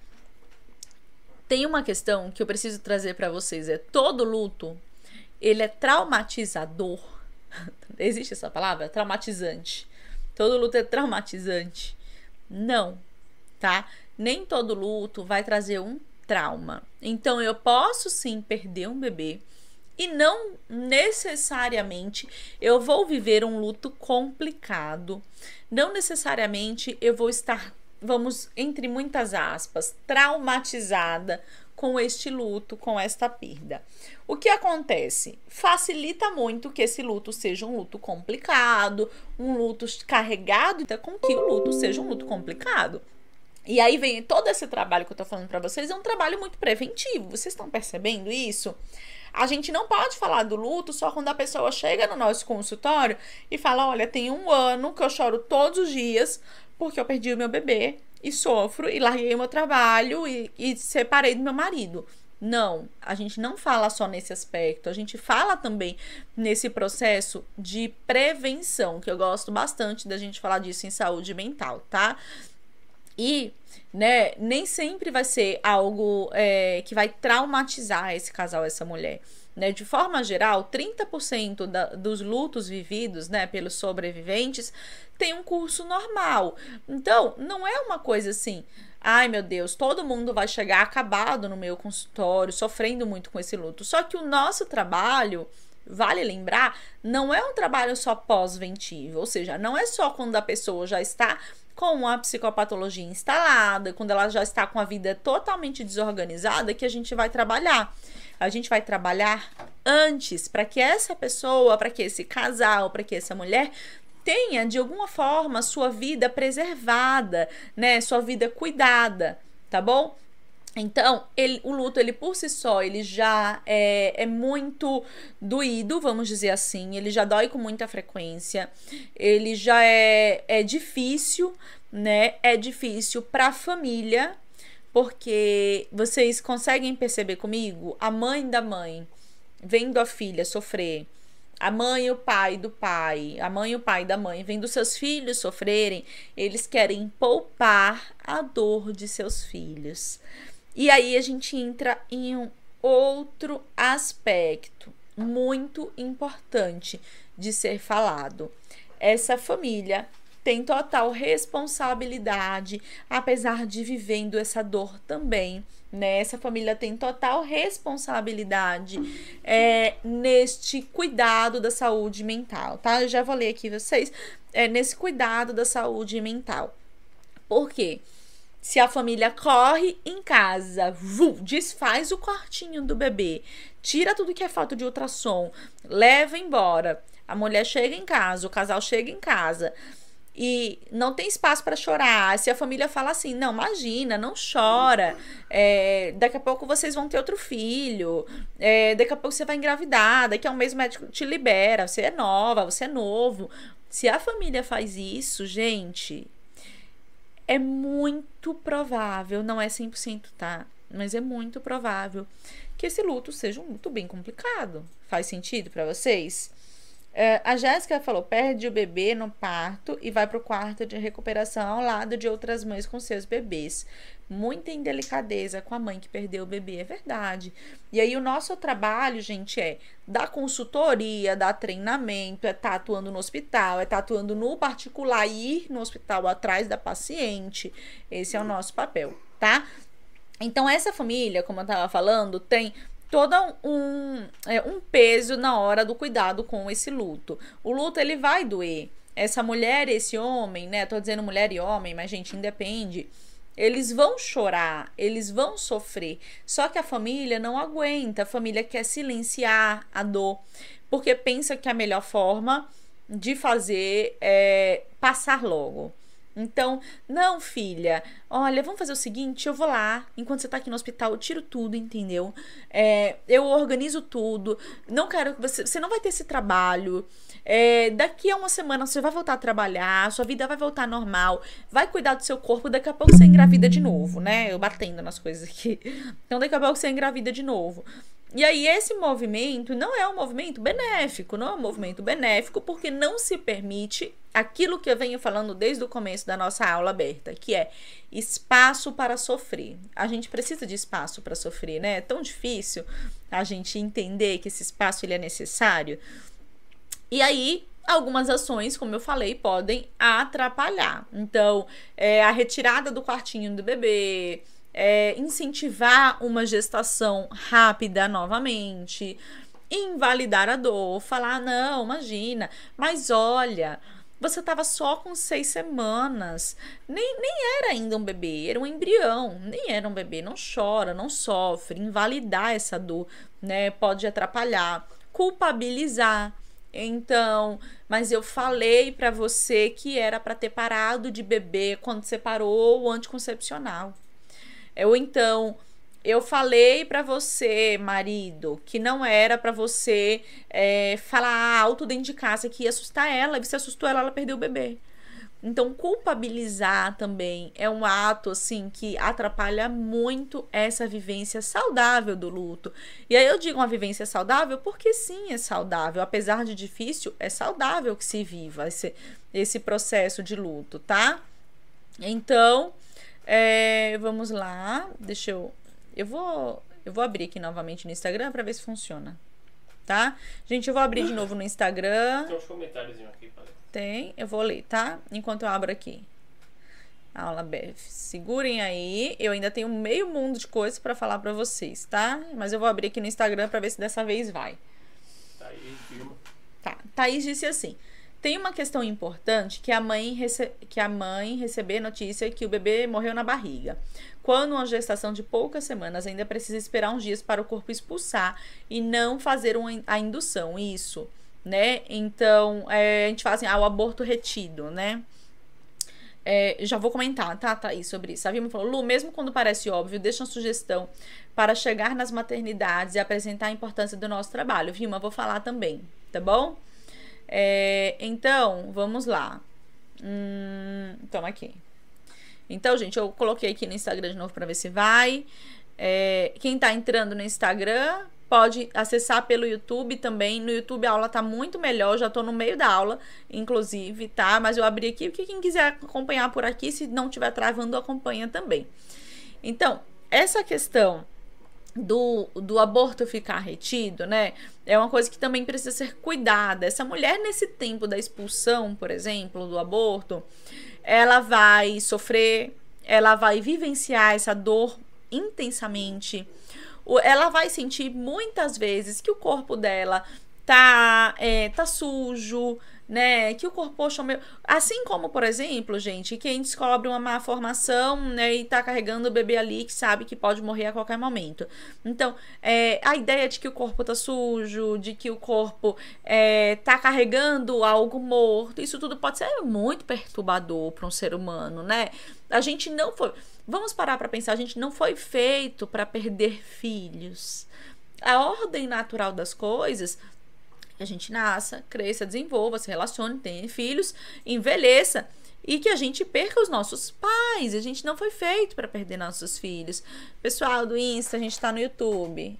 Tem uma questão que eu preciso trazer para vocês, é todo luto, ele é traumatizador. <laughs> Existe essa palavra? Traumatizante. Todo luto é traumatizante. Não, tá? Nem todo luto vai trazer um trauma. Então eu posso sim perder um bebê e não necessariamente eu vou viver um luto complicado. Não necessariamente eu vou estar, vamos, entre muitas aspas, traumatizada com este luto, com esta perda. O que acontece? Facilita muito que esse luto seja um luto complicado, um luto carregado, então com que o luto seja um luto complicado. E aí vem todo esse trabalho que eu tô falando para vocês, é um trabalho muito preventivo. Vocês estão percebendo isso? A gente não pode falar do luto só quando a pessoa chega no nosso consultório e fala: Olha, tem um ano que eu choro todos os dias porque eu perdi o meu bebê e sofro e larguei o meu trabalho e, e separei do meu marido. Não, a gente não fala só nesse aspecto, a gente fala também nesse processo de prevenção, que eu gosto bastante da gente falar disso em saúde mental, tá? E, né, nem sempre vai ser algo é, que vai traumatizar esse casal, essa mulher. Né? De forma geral, 30% da, dos lutos vividos né, pelos sobreviventes tem um curso normal. Então, não é uma coisa assim. Ai meu Deus, todo mundo vai chegar acabado no meu consultório, sofrendo muito com esse luto. Só que o nosso trabalho, vale lembrar, não é um trabalho só pós-ventivo, ou seja, não é só quando a pessoa já está com a psicopatologia instalada, quando ela já está com a vida totalmente desorganizada, que a gente vai trabalhar. A gente vai trabalhar antes para que essa pessoa, para que esse casal, para que essa mulher tenha de alguma forma sua vida preservada, né, sua vida cuidada, tá bom? Então, ele, o luto, ele por si só, ele já é, é muito doído, vamos dizer assim. Ele já dói com muita frequência. Ele já é, é difícil, né? É difícil para a família, porque vocês conseguem perceber comigo? A mãe da mãe vendo a filha sofrer a mãe e o pai do pai, a mãe e o pai da mãe, vendo seus filhos sofrerem, eles querem poupar a dor de seus filhos. E aí a gente entra em um outro aspecto muito importante de ser falado. Essa família tem total responsabilidade, apesar de vivendo essa dor também. Né? Essa família tem total responsabilidade é, neste cuidado da saúde mental, tá? Eu já falei aqui vocês, é, nesse cuidado da saúde mental. Por quê? Se a família corre em casa, vu, desfaz o quartinho do bebê, tira tudo que é falta de ultrassom, leva embora. A mulher chega em casa, o casal chega em casa e não tem espaço para chorar. Se a família fala assim, não, imagina, não chora. É, daqui a pouco vocês vão ter outro filho. É, daqui a pouco você vai engravidar. Daqui a um mês o médico te libera. Você é nova, você é novo. Se a família faz isso, gente, é muito provável, não é 100%, tá? Mas é muito provável que esse luto seja um luto bem complicado. Faz sentido para vocês? É, a Jéssica falou: perde o bebê no parto e vai para o quarto de recuperação ao lado de outras mães com seus bebês. Muita indelicadeza com a mãe que perdeu o bebê, é verdade. E aí, o nosso trabalho, gente, é dar consultoria, dar treinamento, é estar tá atuando no hospital, é estar tá atuando no particular, ir no hospital atrás da paciente. Esse é o nosso papel, tá? Então, essa família, como eu estava falando, tem todo um, é, um peso na hora do cuidado com esse luto. O luto ele vai doer. Essa mulher, esse homem, né? Tô dizendo mulher e homem, mas gente, independe. Eles vão chorar, eles vão sofrer. Só que a família não aguenta, a família quer silenciar a dor, porque pensa que a melhor forma de fazer é passar logo. Então, não, filha, olha, vamos fazer o seguinte: eu vou lá, enquanto você tá aqui no hospital, eu tiro tudo, entendeu? É, eu organizo tudo. Não quero que você. Você não vai ter esse trabalho. É, daqui a uma semana você vai voltar a trabalhar, sua vida vai voltar normal, vai cuidar do seu corpo, daqui a pouco você engravida de novo, né? Eu batendo nas coisas aqui. Então, daqui a pouco você engravida de novo. E aí, esse movimento não é um movimento benéfico, não é um movimento benéfico porque não se permite aquilo que eu venho falando desde o começo da nossa aula aberta, que é espaço para sofrer. A gente precisa de espaço para sofrer, né? É tão difícil a gente entender que esse espaço ele é necessário. E aí, algumas ações, como eu falei, podem atrapalhar. Então, é, a retirada do quartinho do bebê, é, incentivar uma gestação rápida novamente, invalidar a dor, falar, não, imagina, mas olha, você estava só com seis semanas, nem, nem era ainda um bebê, era um embrião, nem era um bebê, não chora, não sofre, invalidar essa dor, né, pode atrapalhar, culpabilizar, então, mas eu falei para você que era para ter parado de beber quando separou o anticoncepcional. Ou então, eu falei para você, marido, que não era para você é, falar alto dentro de casa que ia assustar ela, e você assustou ela, ela perdeu o bebê. Então, culpabilizar também é um ato assim que atrapalha muito essa vivência saudável do luto. E aí eu digo uma vivência saudável porque sim, é saudável, apesar de difícil, é saudável que se viva esse, esse processo de luto, tá? Então, é, vamos lá. Deixa eu. Eu vou. Eu vou abrir aqui novamente no Instagram para ver se funciona. Tá? Gente, eu vou abrir de novo no Instagram. Tem uns comentários aqui, Tem, eu vou ler, tá? Enquanto eu abro aqui. Aula BF. Segurem aí. Eu ainda tenho meio mundo de coisas para falar para vocês, tá? Mas eu vou abrir aqui no Instagram para ver se dessa vez vai. Tá aí, firma. Tá. Thaís disse assim: tem uma questão importante que a mãe, rece... que a mãe receber notícia que o bebê morreu na barriga. Quando uma gestação de poucas semanas ainda precisa esperar uns dias para o corpo expulsar e não fazer a indução, isso, né? Então, é, a gente fala assim, ah, o aborto retido, né? É, já vou comentar, tá, Thaís, sobre isso. A Vilma falou, Lu, mesmo quando parece óbvio, deixa uma sugestão para chegar nas maternidades e apresentar a importância do nosso trabalho. Vilma, vou falar também, tá bom? É, então, vamos lá. Hum, toma aqui. Então, gente, eu coloquei aqui no Instagram de novo para ver se vai. É, quem tá entrando no Instagram pode acessar pelo YouTube também. No YouTube a aula tá muito melhor, já tô no meio da aula, inclusive, tá? Mas eu abri aqui, porque quem quiser acompanhar por aqui, se não tiver travando, acompanha também. Então, essa questão do, do aborto ficar retido, né? É uma coisa que também precisa ser cuidada. Essa mulher, nesse tempo da expulsão, por exemplo, do aborto, ela vai sofrer, ela vai vivenciar essa dor intensamente. Ela vai sentir muitas vezes que o corpo dela tá, é, tá sujo, né? Que o corpo, meu... assim como, por exemplo, gente, quem descobre uma má formação, né, e tá carregando o bebê ali que sabe que pode morrer a qualquer momento. Então, é, a ideia de que o corpo tá sujo, de que o corpo é, tá carregando algo morto, isso tudo pode ser muito perturbador para um ser humano, né? A gente não foi, vamos parar para pensar, a gente não foi feito para perder filhos. A ordem natural das coisas que a gente nasça, cresça, desenvolva, se relacione, tenha filhos, envelheça e que a gente perca os nossos pais. A gente não foi feito para perder nossos filhos. Pessoal do Insta, a gente está no YouTube.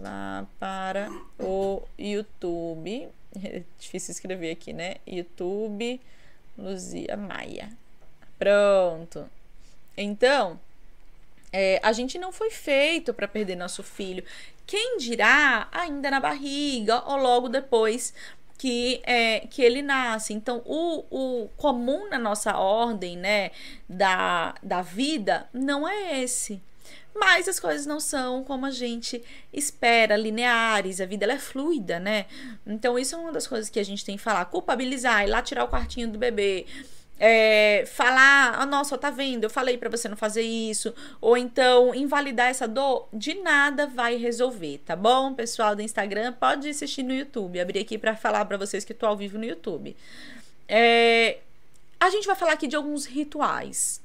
Lá para o YouTube. É difícil escrever aqui, né? YouTube Luzia Maia. Pronto. Então, é, a gente não foi feito para perder nosso filho. Quem dirá ainda na barriga ou logo depois que, é, que ele nasce. Então, o, o comum na nossa ordem né, da, da vida não é esse. Mas as coisas não são como a gente espera, lineares, a vida é fluida, né? Então, isso é uma das coisas que a gente tem que falar. Culpabilizar, ir lá tirar o quartinho do bebê é, falar, ah, nossa, tá vendo, eu falei para você não fazer isso, ou então invalidar essa dor, de nada vai resolver, tá bom? Pessoal do Instagram, pode assistir no YouTube, abrir aqui para falar para vocês que tô ao vivo no YouTube. É, a gente vai falar aqui de alguns rituais.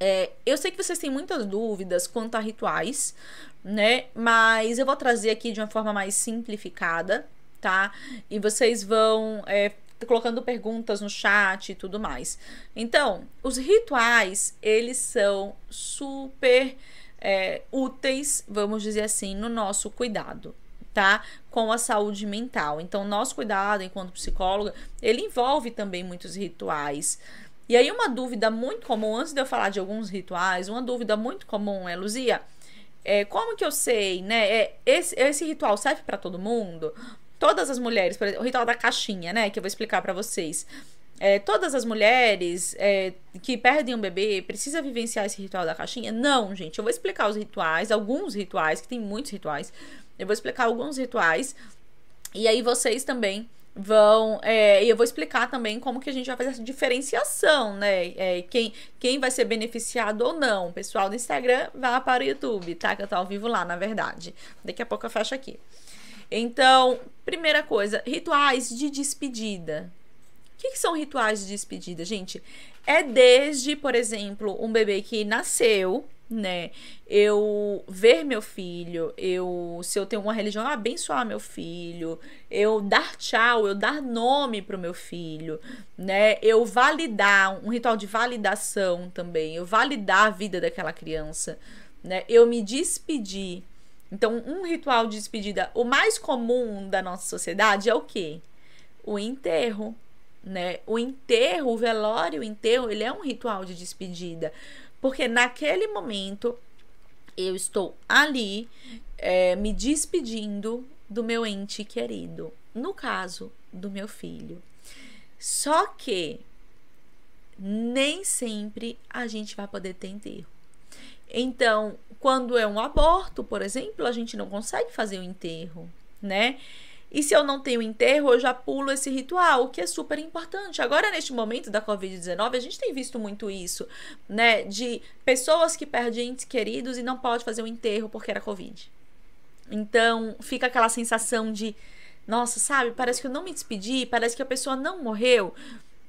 É, eu sei que vocês têm muitas dúvidas quanto a rituais, né? Mas eu vou trazer aqui de uma forma mais simplificada, tá? E vocês vão é, colocando perguntas no chat e tudo mais. Então, os rituais, eles são super é, úteis, vamos dizer assim, no nosso cuidado, tá? Com a saúde mental. Então, nosso cuidado enquanto psicóloga, ele envolve também muitos rituais. E aí, uma dúvida muito comum, antes de eu falar de alguns rituais, uma dúvida muito comum é, Luzia, é, como que eu sei, né? É, esse, esse ritual serve para todo mundo? Todas as mulheres, por exemplo, o ritual da caixinha, né? Que eu vou explicar para vocês. É, todas as mulheres é, que perdem um bebê precisa vivenciar esse ritual da caixinha? Não, gente. Eu vou explicar os rituais, alguns rituais, que tem muitos rituais. Eu vou explicar alguns rituais. E aí vocês também vão. É, e eu vou explicar também como que a gente vai fazer essa diferenciação, né? É, quem, quem vai ser beneficiado ou não. O pessoal do Instagram vá para o YouTube, tá? Que eu tô ao vivo lá, na verdade. Daqui a pouco eu fecho aqui. Então, primeira coisa, rituais de despedida. O que, que são rituais de despedida, gente? É desde, por exemplo, um bebê que nasceu né? Eu ver meu filho, eu se eu tenho uma religião, abençoar meu filho, eu dar tchau, eu dar nome pro meu filho, né? Eu validar, um ritual de validação também, eu validar a vida daquela criança, né? Eu me despedir. Então, um ritual de despedida, o mais comum da nossa sociedade é o quê? O enterro, né? O enterro, o velório, o enterro, ele é um ritual de despedida. Porque naquele momento eu estou ali é, me despedindo do meu ente querido. No caso do meu filho. Só que nem sempre a gente vai poder ter enterro. Então, quando é um aborto, por exemplo, a gente não consegue fazer o enterro, né? E se eu não tenho enterro, eu já pulo esse ritual, o que é super importante. Agora, neste momento da Covid-19, a gente tem visto muito isso, né? De pessoas que perdem entes queridos e não pode fazer o enterro porque era Covid. Então, fica aquela sensação de, nossa, sabe? Parece que eu não me despedi, parece que a pessoa não morreu.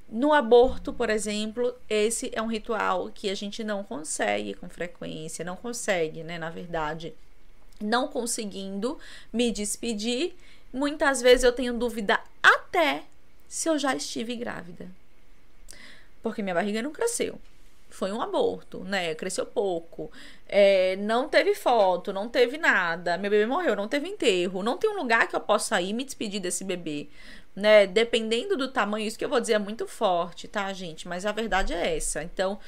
No aborto, por exemplo, esse é um ritual que a gente não consegue com frequência, não consegue, né? Na verdade, não conseguindo me despedir Muitas vezes eu tenho dúvida até se eu já estive grávida. Porque minha barriga não cresceu. Foi um aborto, né? Cresceu pouco. É, não teve foto, não teve nada. Meu bebê morreu, não teve enterro. Não tem um lugar que eu possa ir me despedir desse bebê. Né? Dependendo do tamanho, isso que eu vou dizer é muito forte, tá, gente? Mas a verdade é essa. Então,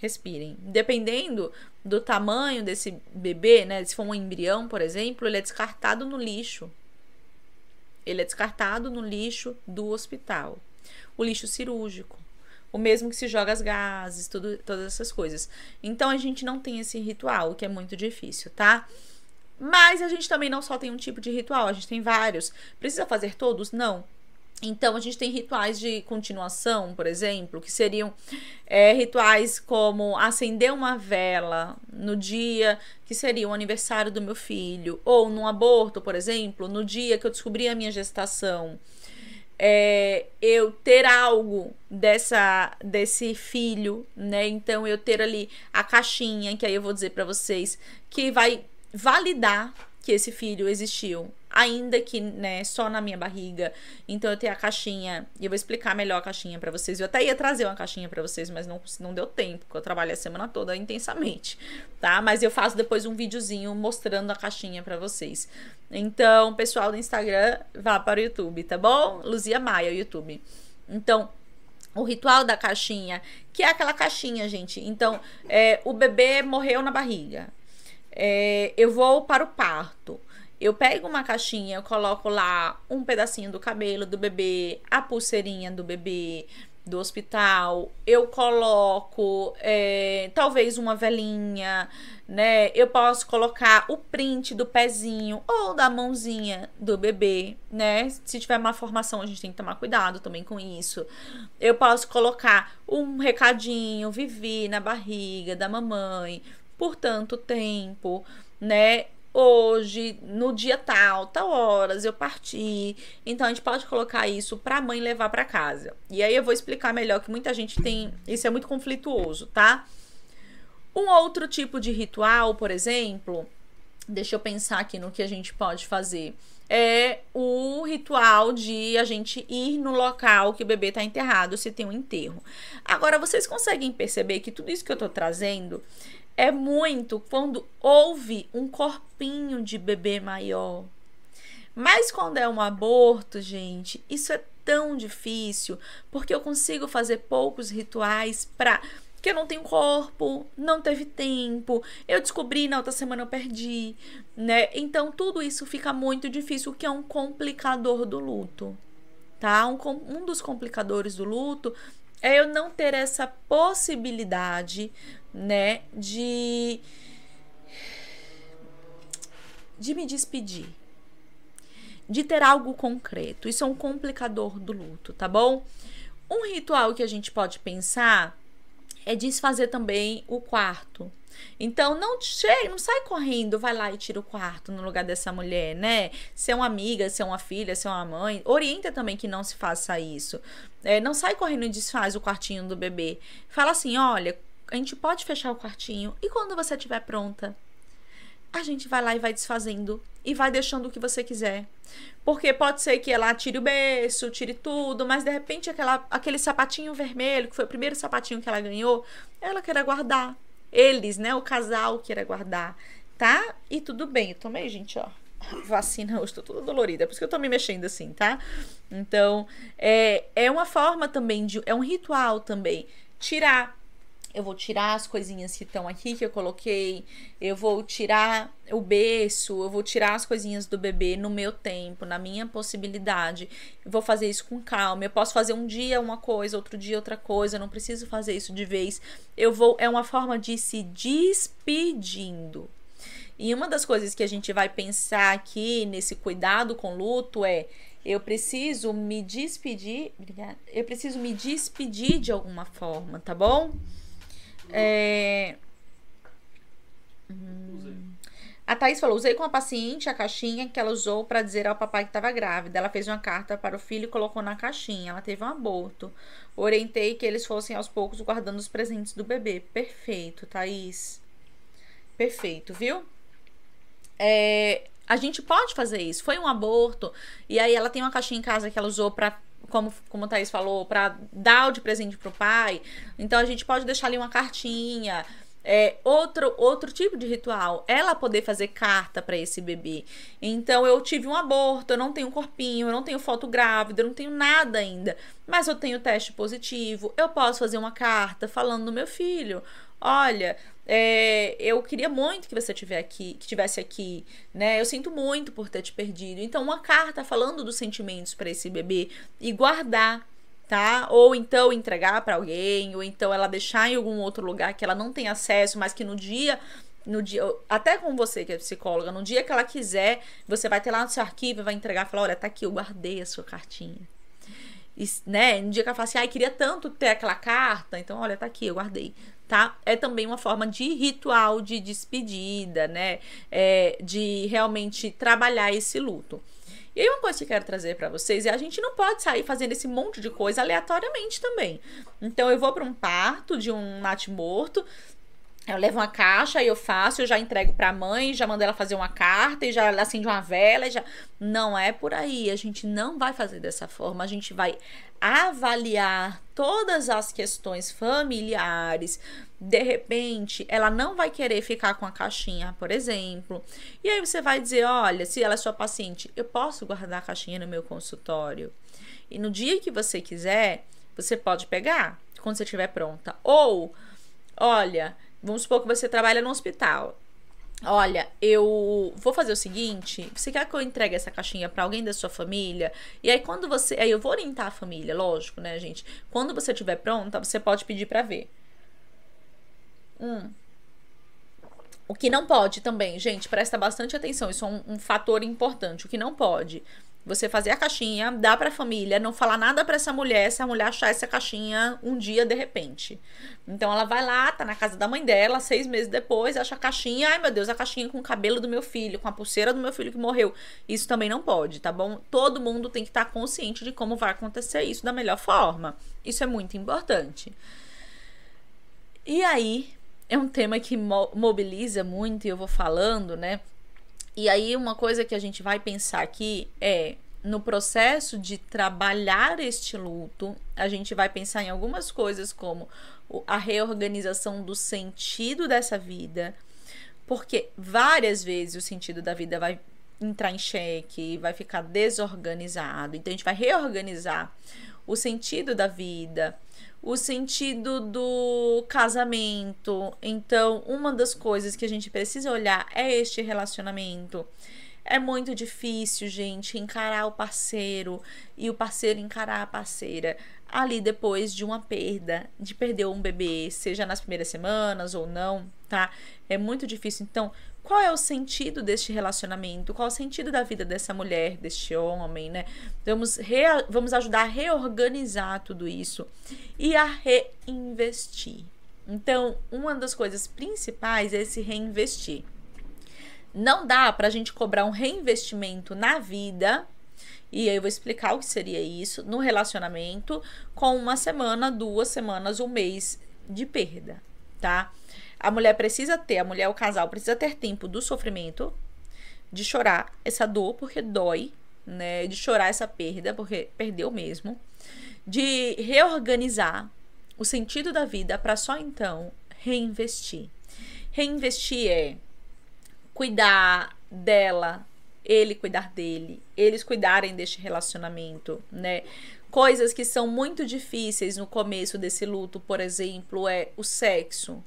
respirem. Dependendo do tamanho desse bebê, né? Se for um embrião, por exemplo, ele é descartado no lixo. Ele é descartado no lixo do hospital. O lixo cirúrgico, o mesmo que se joga as gases, tudo, todas essas coisas. Então a gente não tem esse ritual, o que é muito difícil, tá? Mas a gente também não só tem um tipo de ritual, a gente tem vários. Precisa fazer todos? Não. Então, a gente tem rituais de continuação, por exemplo, que seriam é, rituais como acender uma vela no dia que seria o aniversário do meu filho, ou num aborto, por exemplo, no dia que eu descobri a minha gestação. É, eu ter algo dessa desse filho, né? Então eu ter ali a caixinha, que aí eu vou dizer para vocês, que vai validar que esse filho existiu, ainda que, né, só na minha barriga. Então eu tenho a caixinha, e eu vou explicar melhor a caixinha para vocês. Eu até ia trazer uma caixinha para vocês, mas não, não deu tempo, porque eu trabalhei a semana toda intensamente, tá? Mas eu faço depois um videozinho mostrando a caixinha para vocês. Então, pessoal do Instagram, vá para o YouTube, tá bom? Luzia Maia, YouTube. Então, o ritual da caixinha, que é aquela caixinha, gente. Então, é, o bebê morreu na barriga. É, eu vou para o parto. Eu pego uma caixinha, eu coloco lá um pedacinho do cabelo do bebê, a pulseirinha do bebê do hospital, eu coloco é, talvez uma velinha, né? Eu posso colocar o print do pezinho ou da mãozinha do bebê, né? Se tiver uma formação, a gente tem que tomar cuidado também com isso. Eu posso colocar um recadinho, vivi na barriga da mamãe por tanto tempo, né? hoje, no dia tal, tal horas, eu parti. Então a gente pode colocar isso para a mãe levar para casa. E aí eu vou explicar melhor que muita gente tem, isso é muito conflituoso, tá? Um outro tipo de ritual, por exemplo, deixa eu pensar aqui no que a gente pode fazer. é o ritual de a gente ir no local que o bebê está enterrado, se tem um enterro. Agora, vocês conseguem perceber que tudo isso que eu estou trazendo é muito quando houve um corpinho de bebê maior. Mas quando é um aborto, gente, isso é tão difícil, porque eu consigo fazer poucos rituais para que eu não tenho corpo, não teve tempo, eu descobri na outra semana eu perdi, né? Então tudo isso fica muito difícil, o que é um complicador do luto, tá? Um, um dos complicadores do luto é eu não ter essa possibilidade, né, de de me despedir, de ter algo concreto. Isso é um complicador do luto, tá bom? Um ritual que a gente pode pensar é desfazer também o quarto. Então não chega, não sai correndo, vai lá e tira o quarto no lugar dessa mulher, né? Se é uma amiga, se é uma filha, se é uma mãe, orienta também que não se faça isso. É, não sai correndo e desfaz o quartinho do bebê. Fala assim, olha, a gente pode fechar o quartinho e quando você estiver pronta, a gente vai lá e vai desfazendo e vai deixando o que você quiser. Porque pode ser que ela tire o berço, tire tudo, mas de repente aquela, aquele sapatinho vermelho, que foi o primeiro sapatinho que ela ganhou, ela queira guardar. Eles, né? O casal queira guardar, tá? E tudo bem. Eu tomei, gente, ó. <laughs> Vacina, eu estou toda dolorida, por isso que eu tô me mexendo assim, tá? Então, é, é uma forma também de. É um ritual também. Tirar eu vou tirar as coisinhas que estão aqui que eu coloquei, eu vou tirar o berço, eu vou tirar as coisinhas do bebê no meu tempo, na minha possibilidade. Eu vou fazer isso com calma. Eu posso fazer um dia uma coisa, outro dia outra coisa, eu não preciso fazer isso de vez. Eu vou é uma forma de se despedindo. E uma das coisas que a gente vai pensar aqui nesse cuidado com luto é eu preciso me despedir, obrigada. Eu preciso me despedir de alguma forma, tá bom? É... Hum. A Thaís falou: usei com a paciente a caixinha que ela usou para dizer ao papai que estava grávida. Ela fez uma carta para o filho e colocou na caixinha. Ela teve um aborto. Orientei que eles fossem aos poucos guardando os presentes do bebê. Perfeito, Thaís. Perfeito, viu? É, a gente pode fazer isso. Foi um aborto. E aí ela tem uma caixinha em casa que ela usou para como, como a Thaís falou, para dar o de presente pro pai. Então a gente pode deixar ali uma cartinha. É, outro, outro tipo de ritual, ela poder fazer carta para esse bebê. Então, eu tive um aborto, eu não tenho corpinho, eu não tenho foto grávida, eu não tenho nada ainda, mas eu tenho teste positivo. Eu posso fazer uma carta falando do meu filho: olha, é, eu queria muito que você tivesse aqui, que tivesse aqui, né? Eu sinto muito por ter te perdido. Então, uma carta falando dos sentimentos para esse bebê e guardar, tá? Ou então entregar para alguém, ou então ela deixar em algum outro lugar que ela não tem acesso, mas que no dia no dia, até com você que é psicóloga, no dia que ela quiser, você vai ter lá no seu arquivo, vai entregar, falar, olha, tá aqui, eu guardei a sua cartinha. E, né, no dia que ela fala assim, ai, queria tanto ter aquela carta, então, olha, tá aqui, eu guardei tá? É também uma forma de ritual de despedida, né? É, de realmente trabalhar esse luto. E aí uma coisa que eu quero trazer para vocês é a gente não pode sair fazendo esse monte de coisa aleatoriamente também. Então eu vou para um parto de um nat morto, eu levo uma caixa e eu faço, eu já entrego para a mãe, já mando ela fazer uma carta e já acende uma vela, já não é por aí. A gente não vai fazer dessa forma. A gente vai avaliar todas as questões familiares. De repente, ela não vai querer ficar com a caixinha, por exemplo. E aí você vai dizer, olha, se ela é sua paciente, eu posso guardar a caixinha no meu consultório. E no dia que você quiser, você pode pegar quando você estiver pronta. Ou, olha, Vamos supor que você trabalha no hospital. Olha, eu vou fazer o seguinte: você quer que eu entregue essa caixinha para alguém da sua família? E aí, quando você. Aí, eu vou orientar a família, lógico, né, gente? Quando você estiver pronta, você pode pedir para ver. Hum. O que não pode também, gente, presta bastante atenção. Isso é um, um fator importante. O que não pode você fazer a caixinha, dar para a família, não falar nada para essa mulher, se a mulher achar essa caixinha um dia de repente. Então ela vai lá, tá na casa da mãe dela, seis meses depois, acha a caixinha, ai meu Deus, a caixinha com o cabelo do meu filho, com a pulseira do meu filho que morreu. Isso também não pode, tá bom? Todo mundo tem que estar tá consciente de como vai acontecer isso da melhor forma. Isso é muito importante. E aí, é um tema que mo mobiliza muito e eu vou falando, né? E aí, uma coisa que a gente vai pensar aqui é no processo de trabalhar este luto, a gente vai pensar em algumas coisas como a reorganização do sentido dessa vida, porque várias vezes o sentido da vida vai entrar em xeque, vai ficar desorganizado. Então a gente vai reorganizar o sentido da vida, o sentido do casamento. Então, uma das coisas que a gente precisa olhar é este relacionamento. É muito difícil, gente, encarar o parceiro e o parceiro encarar a parceira ali depois de uma perda, de perder um bebê, seja nas primeiras semanas ou não, tá? É muito difícil. Então, qual é o sentido deste relacionamento? Qual é o sentido da vida dessa mulher, deste homem, né? Vamos, vamos ajudar a reorganizar tudo isso e a reinvestir. Então, uma das coisas principais é se reinvestir. Não dá para a gente cobrar um reinvestimento na vida e aí eu vou explicar o que seria isso no relacionamento com uma semana, duas semanas, um mês de perda, tá? A mulher precisa ter, a mulher, o casal precisa ter tempo do sofrimento, de chorar essa dor, porque dói, né? De chorar essa perda, porque perdeu mesmo. De reorganizar o sentido da vida para só então reinvestir. Reinvestir é cuidar dela, ele cuidar dele, eles cuidarem deste relacionamento, né? Coisas que são muito difíceis no começo desse luto, por exemplo, é o sexo.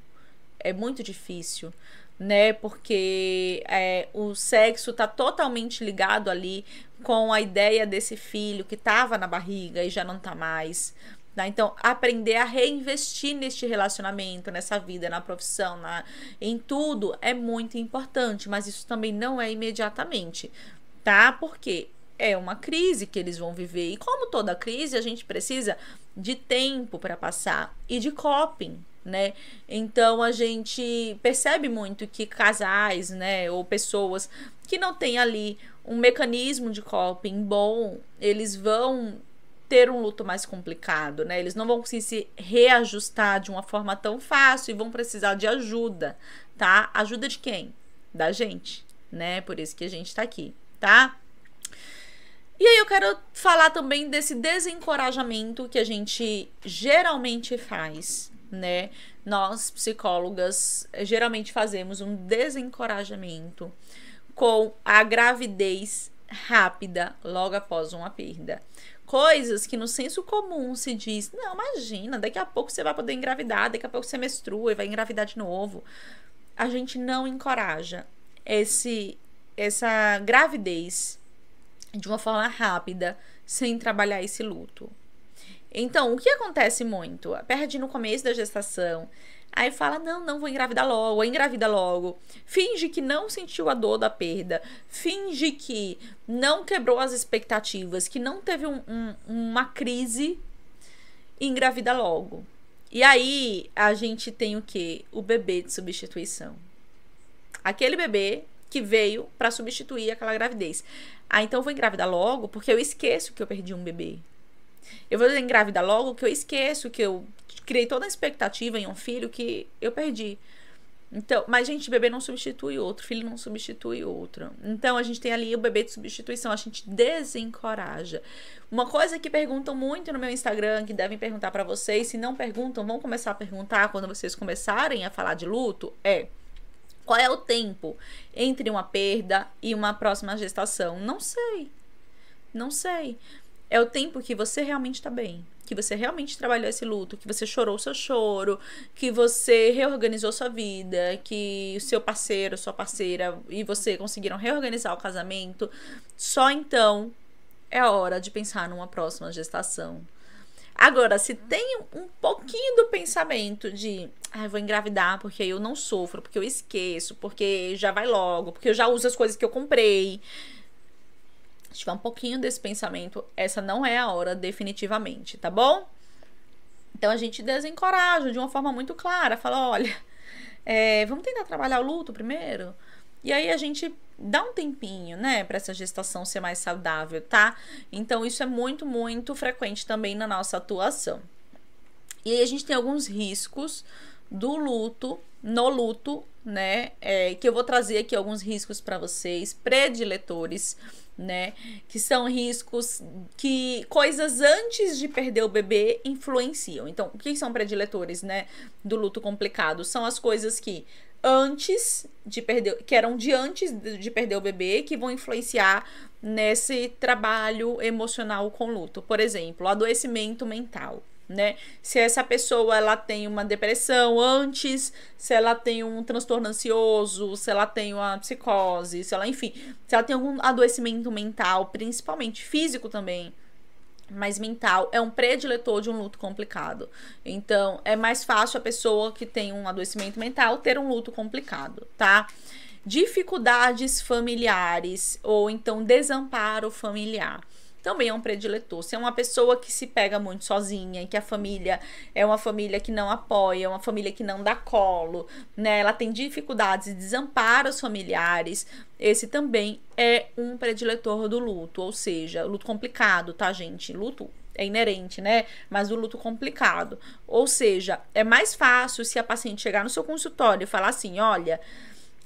É muito difícil, né? Porque é, o sexo tá totalmente ligado ali com a ideia desse filho que tava na barriga e já não tá mais. Tá? Então, aprender a reinvestir neste relacionamento, nessa vida, na profissão, na, em tudo é muito importante, mas isso também não é imediatamente, tá? Porque é uma crise que eles vão viver e como toda crise, a gente precisa de tempo para passar e de coping, né? Então a gente percebe muito que casais, né, ou pessoas que não têm ali um mecanismo de coping bom, eles vão ter um luto mais complicado, né? Eles não vão conseguir se reajustar de uma forma tão fácil e vão precisar de ajuda, tá? Ajuda de quem? Da gente, né? Por isso que a gente tá aqui, tá? E aí eu quero falar também desse desencorajamento que a gente geralmente faz, né? Nós psicólogas geralmente fazemos um desencorajamento com a gravidez rápida logo após uma perda coisas que no senso comum se diz: não, imagina, daqui a pouco você vai poder engravidar, daqui a pouco você menstrua e vai engravidar de novo. A gente não encoraja esse essa gravidez de uma forma rápida sem trabalhar esse luto. Então, o que acontece muito? Perde no começo da gestação, Aí fala: não, não vou engravidar logo, ou engravida logo. Finge que não sentiu a dor da perda. Finge que não quebrou as expectativas, que não teve um, um, uma crise engravida logo. E aí a gente tem o que? O bebê de substituição. Aquele bebê que veio para substituir aquela gravidez. Ah, então eu vou engravidar logo porque eu esqueço que eu perdi um bebê. Eu vou engravidar logo que eu esqueço que eu criei toda a expectativa em um filho que eu perdi. Então, mas, gente, bebê não substitui outro, filho não substitui outro. Então, a gente tem ali o bebê de substituição, a gente desencoraja. Uma coisa que perguntam muito no meu Instagram, que devem perguntar para vocês, se não perguntam, vão começar a perguntar quando vocês começarem a falar de luto, é qual é o tempo entre uma perda e uma próxima gestação? Não sei. Não sei. É o tempo que você realmente está bem, que você realmente trabalhou esse luto, que você chorou seu choro, que você reorganizou sua vida, que o seu parceiro, sua parceira e você conseguiram reorganizar o casamento. Só então é a hora de pensar numa próxima gestação. Agora, se tem um pouquinho do pensamento de, ah, vou engravidar porque eu não sofro, porque eu esqueço, porque já vai logo, porque eu já uso as coisas que eu comprei, se tiver um pouquinho desse pensamento, essa não é a hora definitivamente, tá bom? Então a gente desencoraja de uma forma muito clara, fala, olha, é, vamos tentar trabalhar o luto primeiro? E aí a gente dá um tempinho, né, para essa gestação ser mais saudável, tá? Então isso é muito, muito frequente também na nossa atuação. E aí a gente tem alguns riscos do luto, no luto, né? É, que eu vou trazer aqui alguns riscos para vocês, prediletores, né? Que são riscos que coisas antes de perder o bebê influenciam. Então, o que são prediletores, né? Do luto complicado? São as coisas que antes de perder, que eram de antes de perder o bebê, que vão influenciar nesse trabalho emocional com luto. Por exemplo, adoecimento mental né? Se essa pessoa ela tem uma depressão antes, se ela tem um transtorno ansioso, se ela tem uma psicose, se ela, enfim, se ela tem algum adoecimento mental, principalmente físico também, mas mental, é um prediletor de um luto complicado. Então, é mais fácil a pessoa que tem um adoecimento mental ter um luto complicado, tá? Dificuldades familiares ou então desamparo familiar também é um prediletor. Se é uma pessoa que se pega muito sozinha e que a família é uma família que não apoia, uma família que não dá colo, né? Ela tem dificuldades e desamparos familiares. Esse também é um prediletor do luto, ou seja, luto complicado, tá, gente? Luto é inerente, né? Mas o luto complicado. Ou seja, é mais fácil se a paciente chegar no seu consultório e falar assim: olha,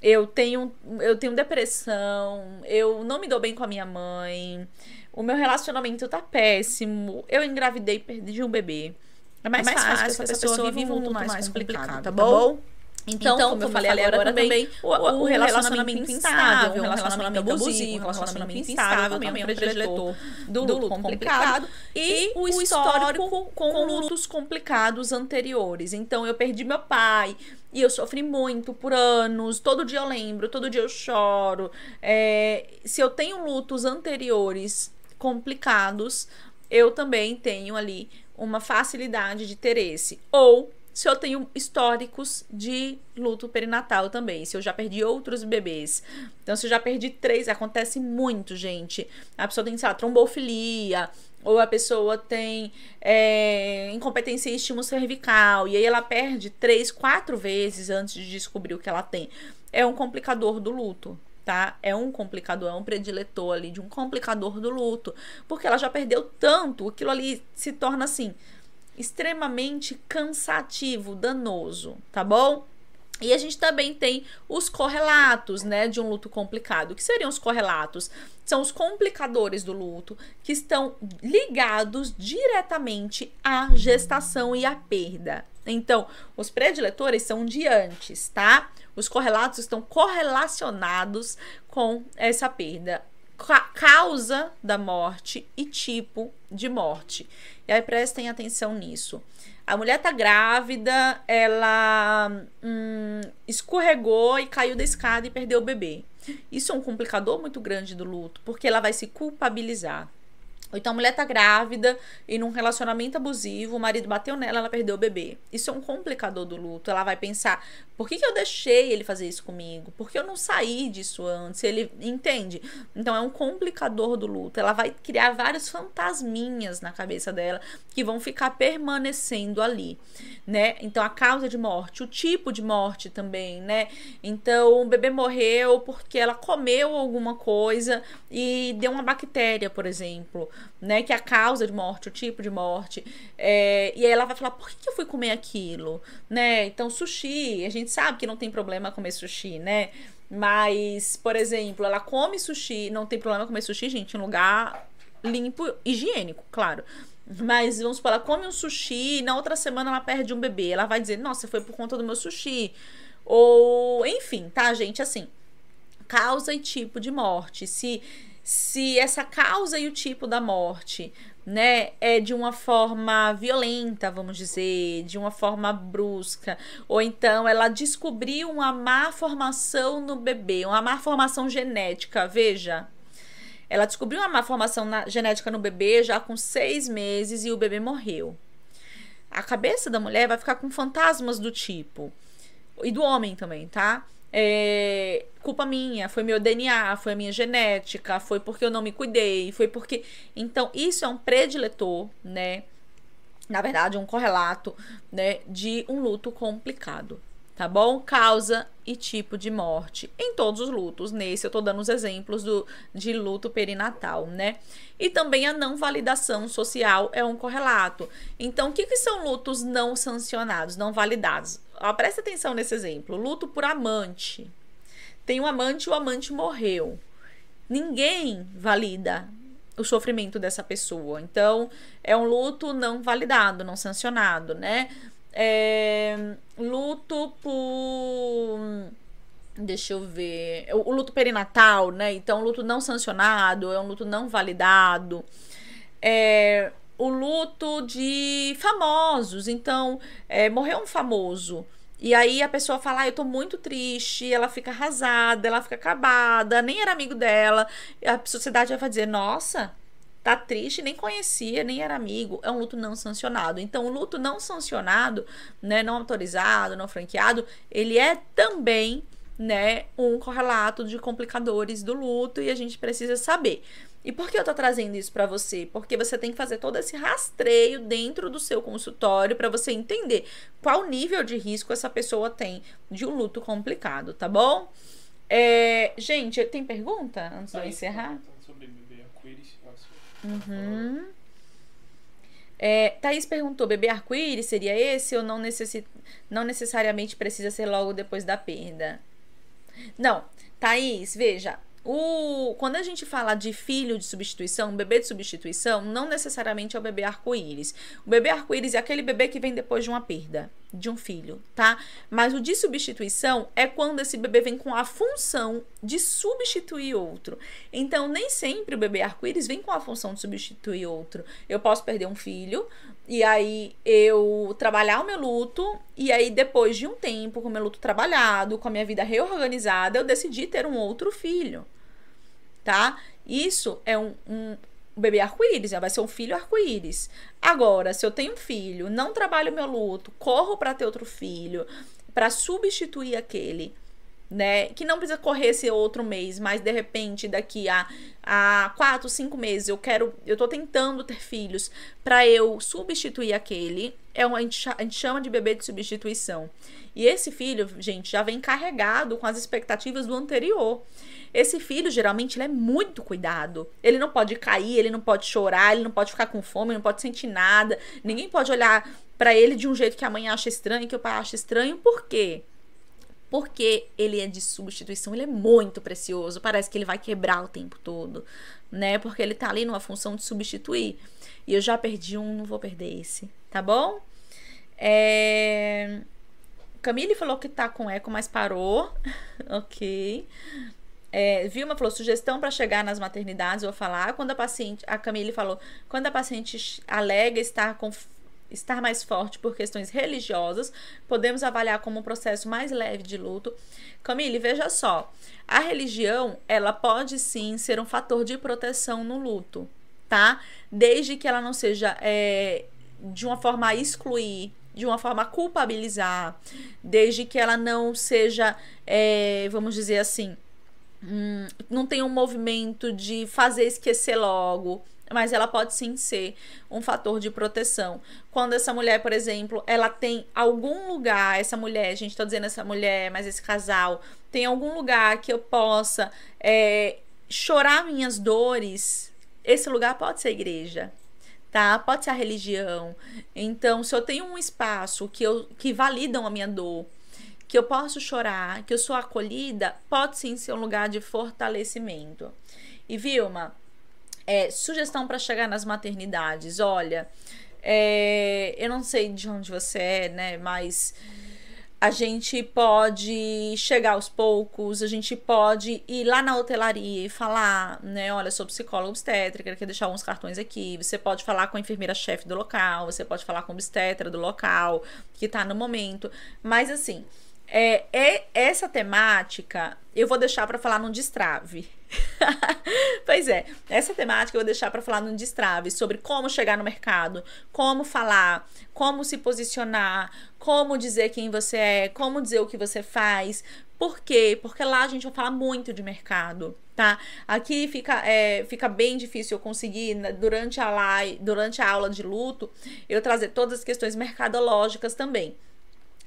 eu tenho, eu tenho depressão, eu não me dou bem com a minha mãe, o meu relacionamento tá péssimo, eu engravidei e perdi um bebê. É mais, é mais fácil, fácil essa, essa pessoa, vive um luto mais, mais complicado, complicado, tá, tá bom? Tá bom? Então, então, como, eu falei, agora, agora também, o, o, relacionamento instável, um relacionamento abusivo, um relacionamento instável também é um prediletor do, do luto complicado. E o histórico com lutos complicados anteriores. Então, eu perdi meu pai, e eu sofri muito por anos. Todo dia eu lembro, todo dia eu choro. É, se eu tenho lutos anteriores complicados, eu também tenho ali uma facilidade de ter esse. Ou se eu tenho históricos de luto perinatal também, se eu já perdi outros bebês. Então, se eu já perdi três, acontece muito, gente. A pessoa tem, sei lá, trombofilia, ou a pessoa tem é, incompetência em estímulo cervical, e aí ela perde três, quatro vezes antes de descobrir o que ela tem. É um complicador do luto, tá? É um complicador, é um prediletor ali de um complicador do luto, porque ela já perdeu tanto, aquilo ali se torna assim extremamente cansativo, danoso, tá bom? E a gente também tem os correlatos, né, de um luto complicado. O que seriam os correlatos? São os complicadores do luto que estão ligados diretamente à gestação e à perda. Então, os prediletores são de antes, tá? Os correlatos estão correlacionados com essa perda. causa da morte e tipo de morte. E aí prestem atenção nisso. A mulher tá grávida, ela hum, escorregou e caiu da escada e perdeu o bebê. Isso é um complicador muito grande do luto, porque ela vai se culpabilizar. Ou então a mulher tá grávida e num relacionamento abusivo, o marido bateu nela, ela perdeu o bebê. Isso é um complicador do luto. Ela vai pensar: por que, que eu deixei ele fazer isso comigo? Por que eu não saí disso antes? Ele entende? Então é um complicador do luto. Ela vai criar vários fantasminhas na cabeça dela que vão ficar permanecendo ali, né? Então a causa de morte, o tipo de morte também, né? Então o bebê morreu porque ela comeu alguma coisa e deu uma bactéria, por exemplo né? Que é a causa de morte, o tipo de morte. É, e aí ela vai falar, por que, que eu fui comer aquilo? Né? Então, sushi, a gente sabe que não tem problema comer sushi, né? Mas, por exemplo, ela come sushi, não tem problema comer sushi, gente, em um lugar limpo, higiênico, claro. Mas vamos supor, ela come um sushi e na outra semana ela perde um bebê. Ela vai dizer, nossa, foi por conta do meu sushi. Ou, enfim, tá, gente? Assim, causa e tipo de morte. Se se essa causa e o tipo da morte, né, é de uma forma violenta, vamos dizer, de uma forma brusca, ou então ela descobriu uma má formação no bebê, uma má formação genética, veja. Ela descobriu uma má formação na, genética no bebê já com seis meses e o bebê morreu. A cabeça da mulher vai ficar com fantasmas do tipo. E do homem também, tá? É, culpa minha, foi meu DNA, foi minha genética, foi porque eu não me cuidei, foi porque. Então, isso é um prediletor, né? Na verdade, um correlato, né? De um luto complicado, tá bom? Causa e tipo de morte em todos os lutos. Nesse eu tô dando os exemplos do, de luto perinatal, né? E também a não validação social é um correlato. Então, o que, que são lutos não sancionados, não validados? Ó, presta atenção nesse exemplo: luto por amante. Tem um amante, o amante morreu. Ninguém valida o sofrimento dessa pessoa. Então, é um luto não validado, não sancionado, né? É, luto por. Deixa eu ver. O, o luto perinatal, né? Então, luto não sancionado, é um luto não validado. É, o luto de famosos. Então, é, morreu um famoso. E aí a pessoa fala, ah, eu tô muito triste, ela fica arrasada, ela fica acabada, nem era amigo dela. A sociedade vai dizer, nossa, tá triste, nem conhecia, nem era amigo. É um luto não sancionado. Então, o luto não sancionado, né, não autorizado, não franqueado, ele é também, né, um correlato de complicadores do luto e a gente precisa saber. E por que eu tô trazendo isso para você? Porque você tem que fazer todo esse rastreio dentro do seu consultório para você entender qual nível de risco essa pessoa tem de um luto complicado, tá bom? É, gente, tem pergunta antes de eu encerrar? Sobre bebê arco-íris. Uhum. É, Thaís perguntou: bebê arco-íris seria esse ou não, necessi não necessariamente precisa ser logo depois da perda? Não, Thaís, veja, o, quando a gente fala de filho de substituição, bebê de substituição, não necessariamente é o bebê arco-íris. O bebê arco-íris é aquele bebê que vem depois de uma perda de um filho, tá? Mas o de substituição é quando esse bebê vem com a função de substituir outro. Então, nem sempre o bebê arco-íris vem com a função de substituir outro. Eu posso perder um filho, e aí eu trabalhar o meu luto, e aí depois de um tempo com o meu luto trabalhado, com a minha vida reorganizada, eu decidi ter um outro filho tá? Isso é um, um bebê arco-íris, vai ser um filho arco-íris. Agora, se eu tenho um filho, não trabalho meu luto, corro para ter outro filho, para substituir aquele, né? Que não precisa correr esse outro mês, mas de repente daqui a, a quatro, cinco meses eu quero, eu tô tentando ter filhos para eu substituir aquele. É um, a, gente, a gente chama de bebê de substituição. E esse filho, gente, já vem carregado com as expectativas do anterior. Esse filho, geralmente, ele é muito cuidado. Ele não pode cair, ele não pode chorar, ele não pode ficar com fome, ele não pode sentir nada. Ninguém pode olhar para ele de um jeito que a mãe acha estranho, que o pai acha estranho. Por quê? Porque ele é de substituição, ele é muito precioso. Parece que ele vai quebrar o tempo todo, né? Porque ele tá ali numa função de substituir. E eu já perdi um, não vou perder esse, tá bom? É... Camille falou que tá com eco, mas parou. <laughs> ok. É, Vilma falou sugestão para chegar nas maternidades. Vou falar quando a paciente, a Camille falou, quando a paciente alega estar com estar mais forte por questões religiosas, podemos avaliar como um processo mais leve de luto. Camille, veja só, a religião ela pode sim ser um fator de proteção no luto, tá? Desde que ela não seja é, de uma forma a excluir, de uma forma a culpabilizar, desde que ela não seja, é, vamos dizer assim, Hum, não tem um movimento de fazer esquecer logo, mas ela pode sim ser um fator de proteção. Quando essa mulher, por exemplo, ela tem algum lugar, essa mulher, gente está dizendo essa mulher, mas esse casal, tem algum lugar que eu possa é, chorar minhas dores, esse lugar pode ser a igreja. Tá? Pode ser a religião. Então, se eu tenho um espaço que, eu, que validam a minha dor, que eu posso chorar, que eu sou acolhida, pode sim ser um lugar de fortalecimento. E Vilma, é, sugestão para chegar nas maternidades, olha, é, eu não sei de onde você é, né, mas a gente pode chegar aos poucos, a gente pode ir lá na hotelaria e falar, né, olha, sou psicóloga obstétrica, quer deixar alguns cartões aqui. Você pode falar com a enfermeira-chefe do local, você pode falar com o obstetra do local, que tá no momento. Mas assim, é, é essa temática eu vou deixar para falar num destrave. <laughs> pois é, essa temática eu vou deixar para falar num destrave sobre como chegar no mercado, como falar, como se posicionar, como dizer quem você é, como dizer o que você faz. Por quê? Porque lá a gente vai falar muito de mercado, tá? Aqui fica, é, fica bem difícil eu conseguir, né, durante a, live, durante a aula de luto, eu trazer todas as questões mercadológicas também.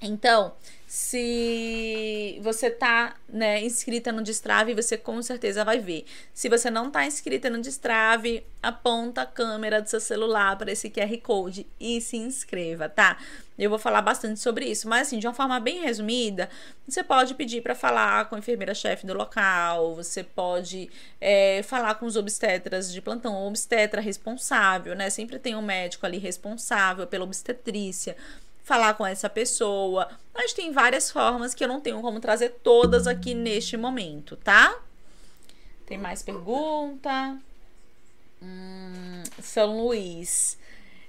Então, se você tá, né, inscrita no Destrave, você com certeza vai ver. Se você não tá inscrita no Destrave, aponta a câmera do seu celular para esse QR Code e se inscreva, tá? Eu vou falar bastante sobre isso, mas assim, de uma forma bem resumida, você pode pedir para falar com a enfermeira-chefe do local, você pode é, falar com os obstetras de plantão, o obstetra responsável, né? Sempre tem um médico ali responsável pela obstetrícia falar com essa pessoa. Mas tem várias formas que eu não tenho como trazer todas aqui neste momento, tá? Tem mais pergunta? Hum, São Luís.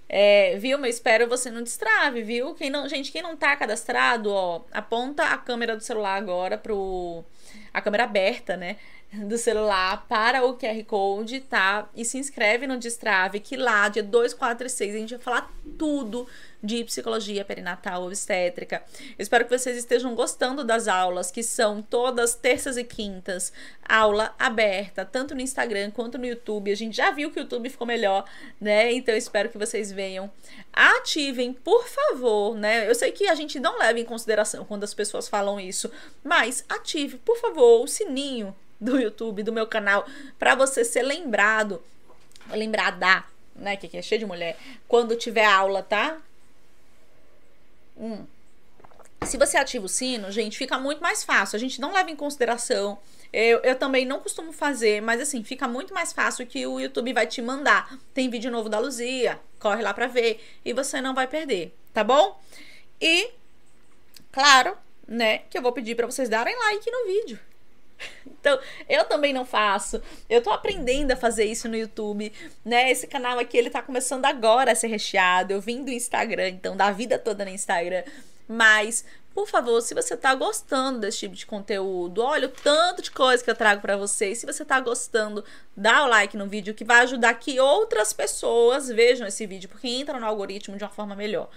É, viu? Eu espero você não destrave, viu? Quem não, gente, quem não tá cadastrado, ó, aponta a câmera do celular agora pro a câmera aberta, né? <laughs> do celular para o QR Code, tá? E se inscreve no Destrave, que lá, dia 2, 4 e 6, a gente vai falar tudo de psicologia perinatal obstétrica. Eu espero que vocês estejam gostando das aulas, que são todas terças e quintas, aula aberta, tanto no Instagram quanto no YouTube. A gente já viu que o YouTube ficou melhor, né? Então eu espero que vocês venham. Ativem, por favor, né? Eu sei que a gente não leva em consideração quando as pessoas falam isso, mas ative, por favor, o sininho do YouTube, do meu canal, para você ser lembrado, lembrada, né, que aqui é cheio de mulher, quando tiver aula, tá? Hum. Se você ativa o sino, gente, fica muito mais fácil. A gente não leva em consideração. Eu, eu também não costumo fazer, mas assim, fica muito mais fácil que o YouTube vai te mandar. Tem vídeo novo da Luzia, corre lá pra ver e você não vai perder, tá bom? E, claro, né, que eu vou pedir para vocês darem like no vídeo. Então, eu também não faço. Eu tô aprendendo a fazer isso no YouTube, né? Esse canal aqui, ele tá começando agora a ser recheado. Eu vim do Instagram, então, da vida toda no Instagram. Mas, por favor, se você tá gostando desse tipo de conteúdo, olha o tanto de coisa que eu trago para vocês. Se você tá gostando, dá o like no vídeo que vai ajudar que outras pessoas vejam esse vídeo, porque entra no algoritmo de uma forma melhor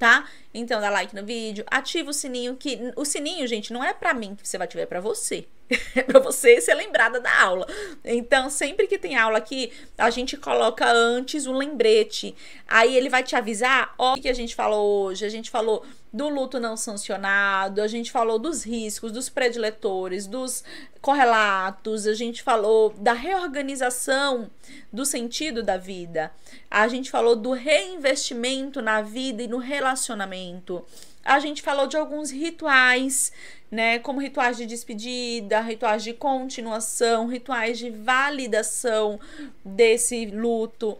tá? Então dá like no vídeo, ativa o sininho que o sininho, gente, não é para mim que você vai ativar, é para você. <laughs> É para você ser lembrada da aula. Então, sempre que tem aula aqui, a gente coloca antes um lembrete. Aí ele vai te avisar, ó, o que a gente falou hoje? A gente falou do luto não sancionado, a gente falou dos riscos, dos prediletores, dos correlatos, a gente falou da reorganização do sentido da vida, a gente falou do reinvestimento na vida e no relacionamento, a gente falou de alguns rituais, né, como rituais de despedida, rituais de continuação, rituais de validação desse luto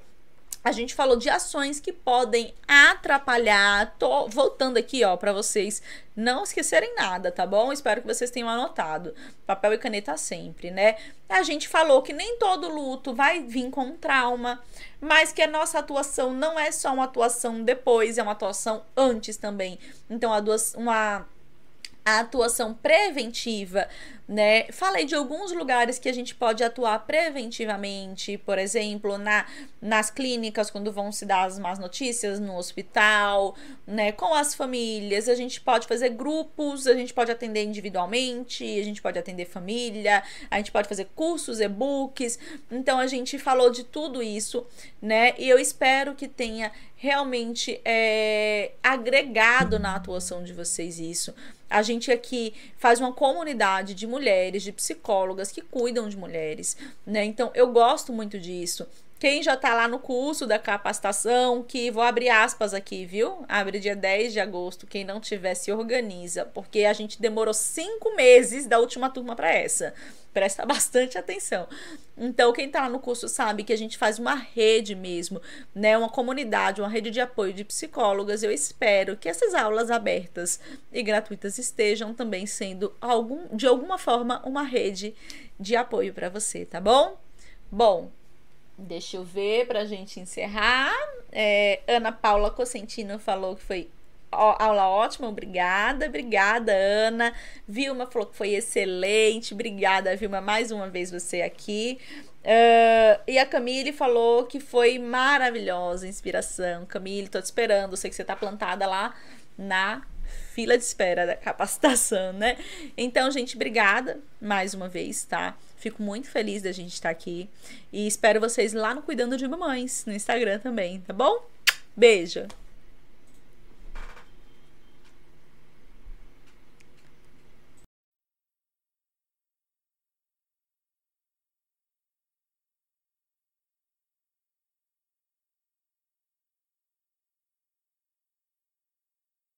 a gente falou de ações que podem atrapalhar. Tô voltando aqui, ó, para vocês não esquecerem nada, tá bom? Espero que vocês tenham anotado. Papel e caneta sempre, né? A gente falou que nem todo luto vai vir com trauma, mas que a nossa atuação não é só uma atuação depois, é uma atuação antes também. Então, a duas, uma a atuação preventiva, né? Falei de alguns lugares que a gente pode atuar preventivamente, por exemplo, na, nas clínicas, quando vão se dar as más notícias, no hospital, né? Com as famílias, a gente pode fazer grupos, a gente pode atender individualmente, a gente pode atender família, a gente pode fazer cursos, e-books. Então, a gente falou de tudo isso, né? E eu espero que tenha realmente é, agregado na atuação de vocês isso. A gente aqui faz uma comunidade de mulheres, de psicólogas que cuidam de mulheres, né? Então eu gosto muito disso. Quem já tá lá no curso da capacitação, que vou abrir aspas aqui, viu? Abre dia 10 de agosto. Quem não tiver, se organiza, porque a gente demorou cinco meses da última turma para essa. Presta <laughs> bastante atenção. Então, quem tá lá no curso sabe que a gente faz uma rede mesmo, né? Uma comunidade, uma rede de apoio de psicólogas. Eu espero que essas aulas abertas e gratuitas estejam também sendo algum, de alguma forma uma rede de apoio para você, tá bom? Bom, Deixa eu ver pra gente encerrar. É, Ana Paula Cosentino falou que foi aula ótima, obrigada, obrigada, Ana. Vilma falou que foi excelente, obrigada, Vilma, mais uma vez você aqui. Uh, e a Camille falou que foi maravilhosa, inspiração. Camille, tô te esperando, sei que você tá plantada lá na fila de espera da capacitação, né? Então, gente, obrigada mais uma vez, tá? Fico muito feliz da gente estar aqui. E espero vocês lá no Cuidando de Mamães, no Instagram também, tá bom? Beijo!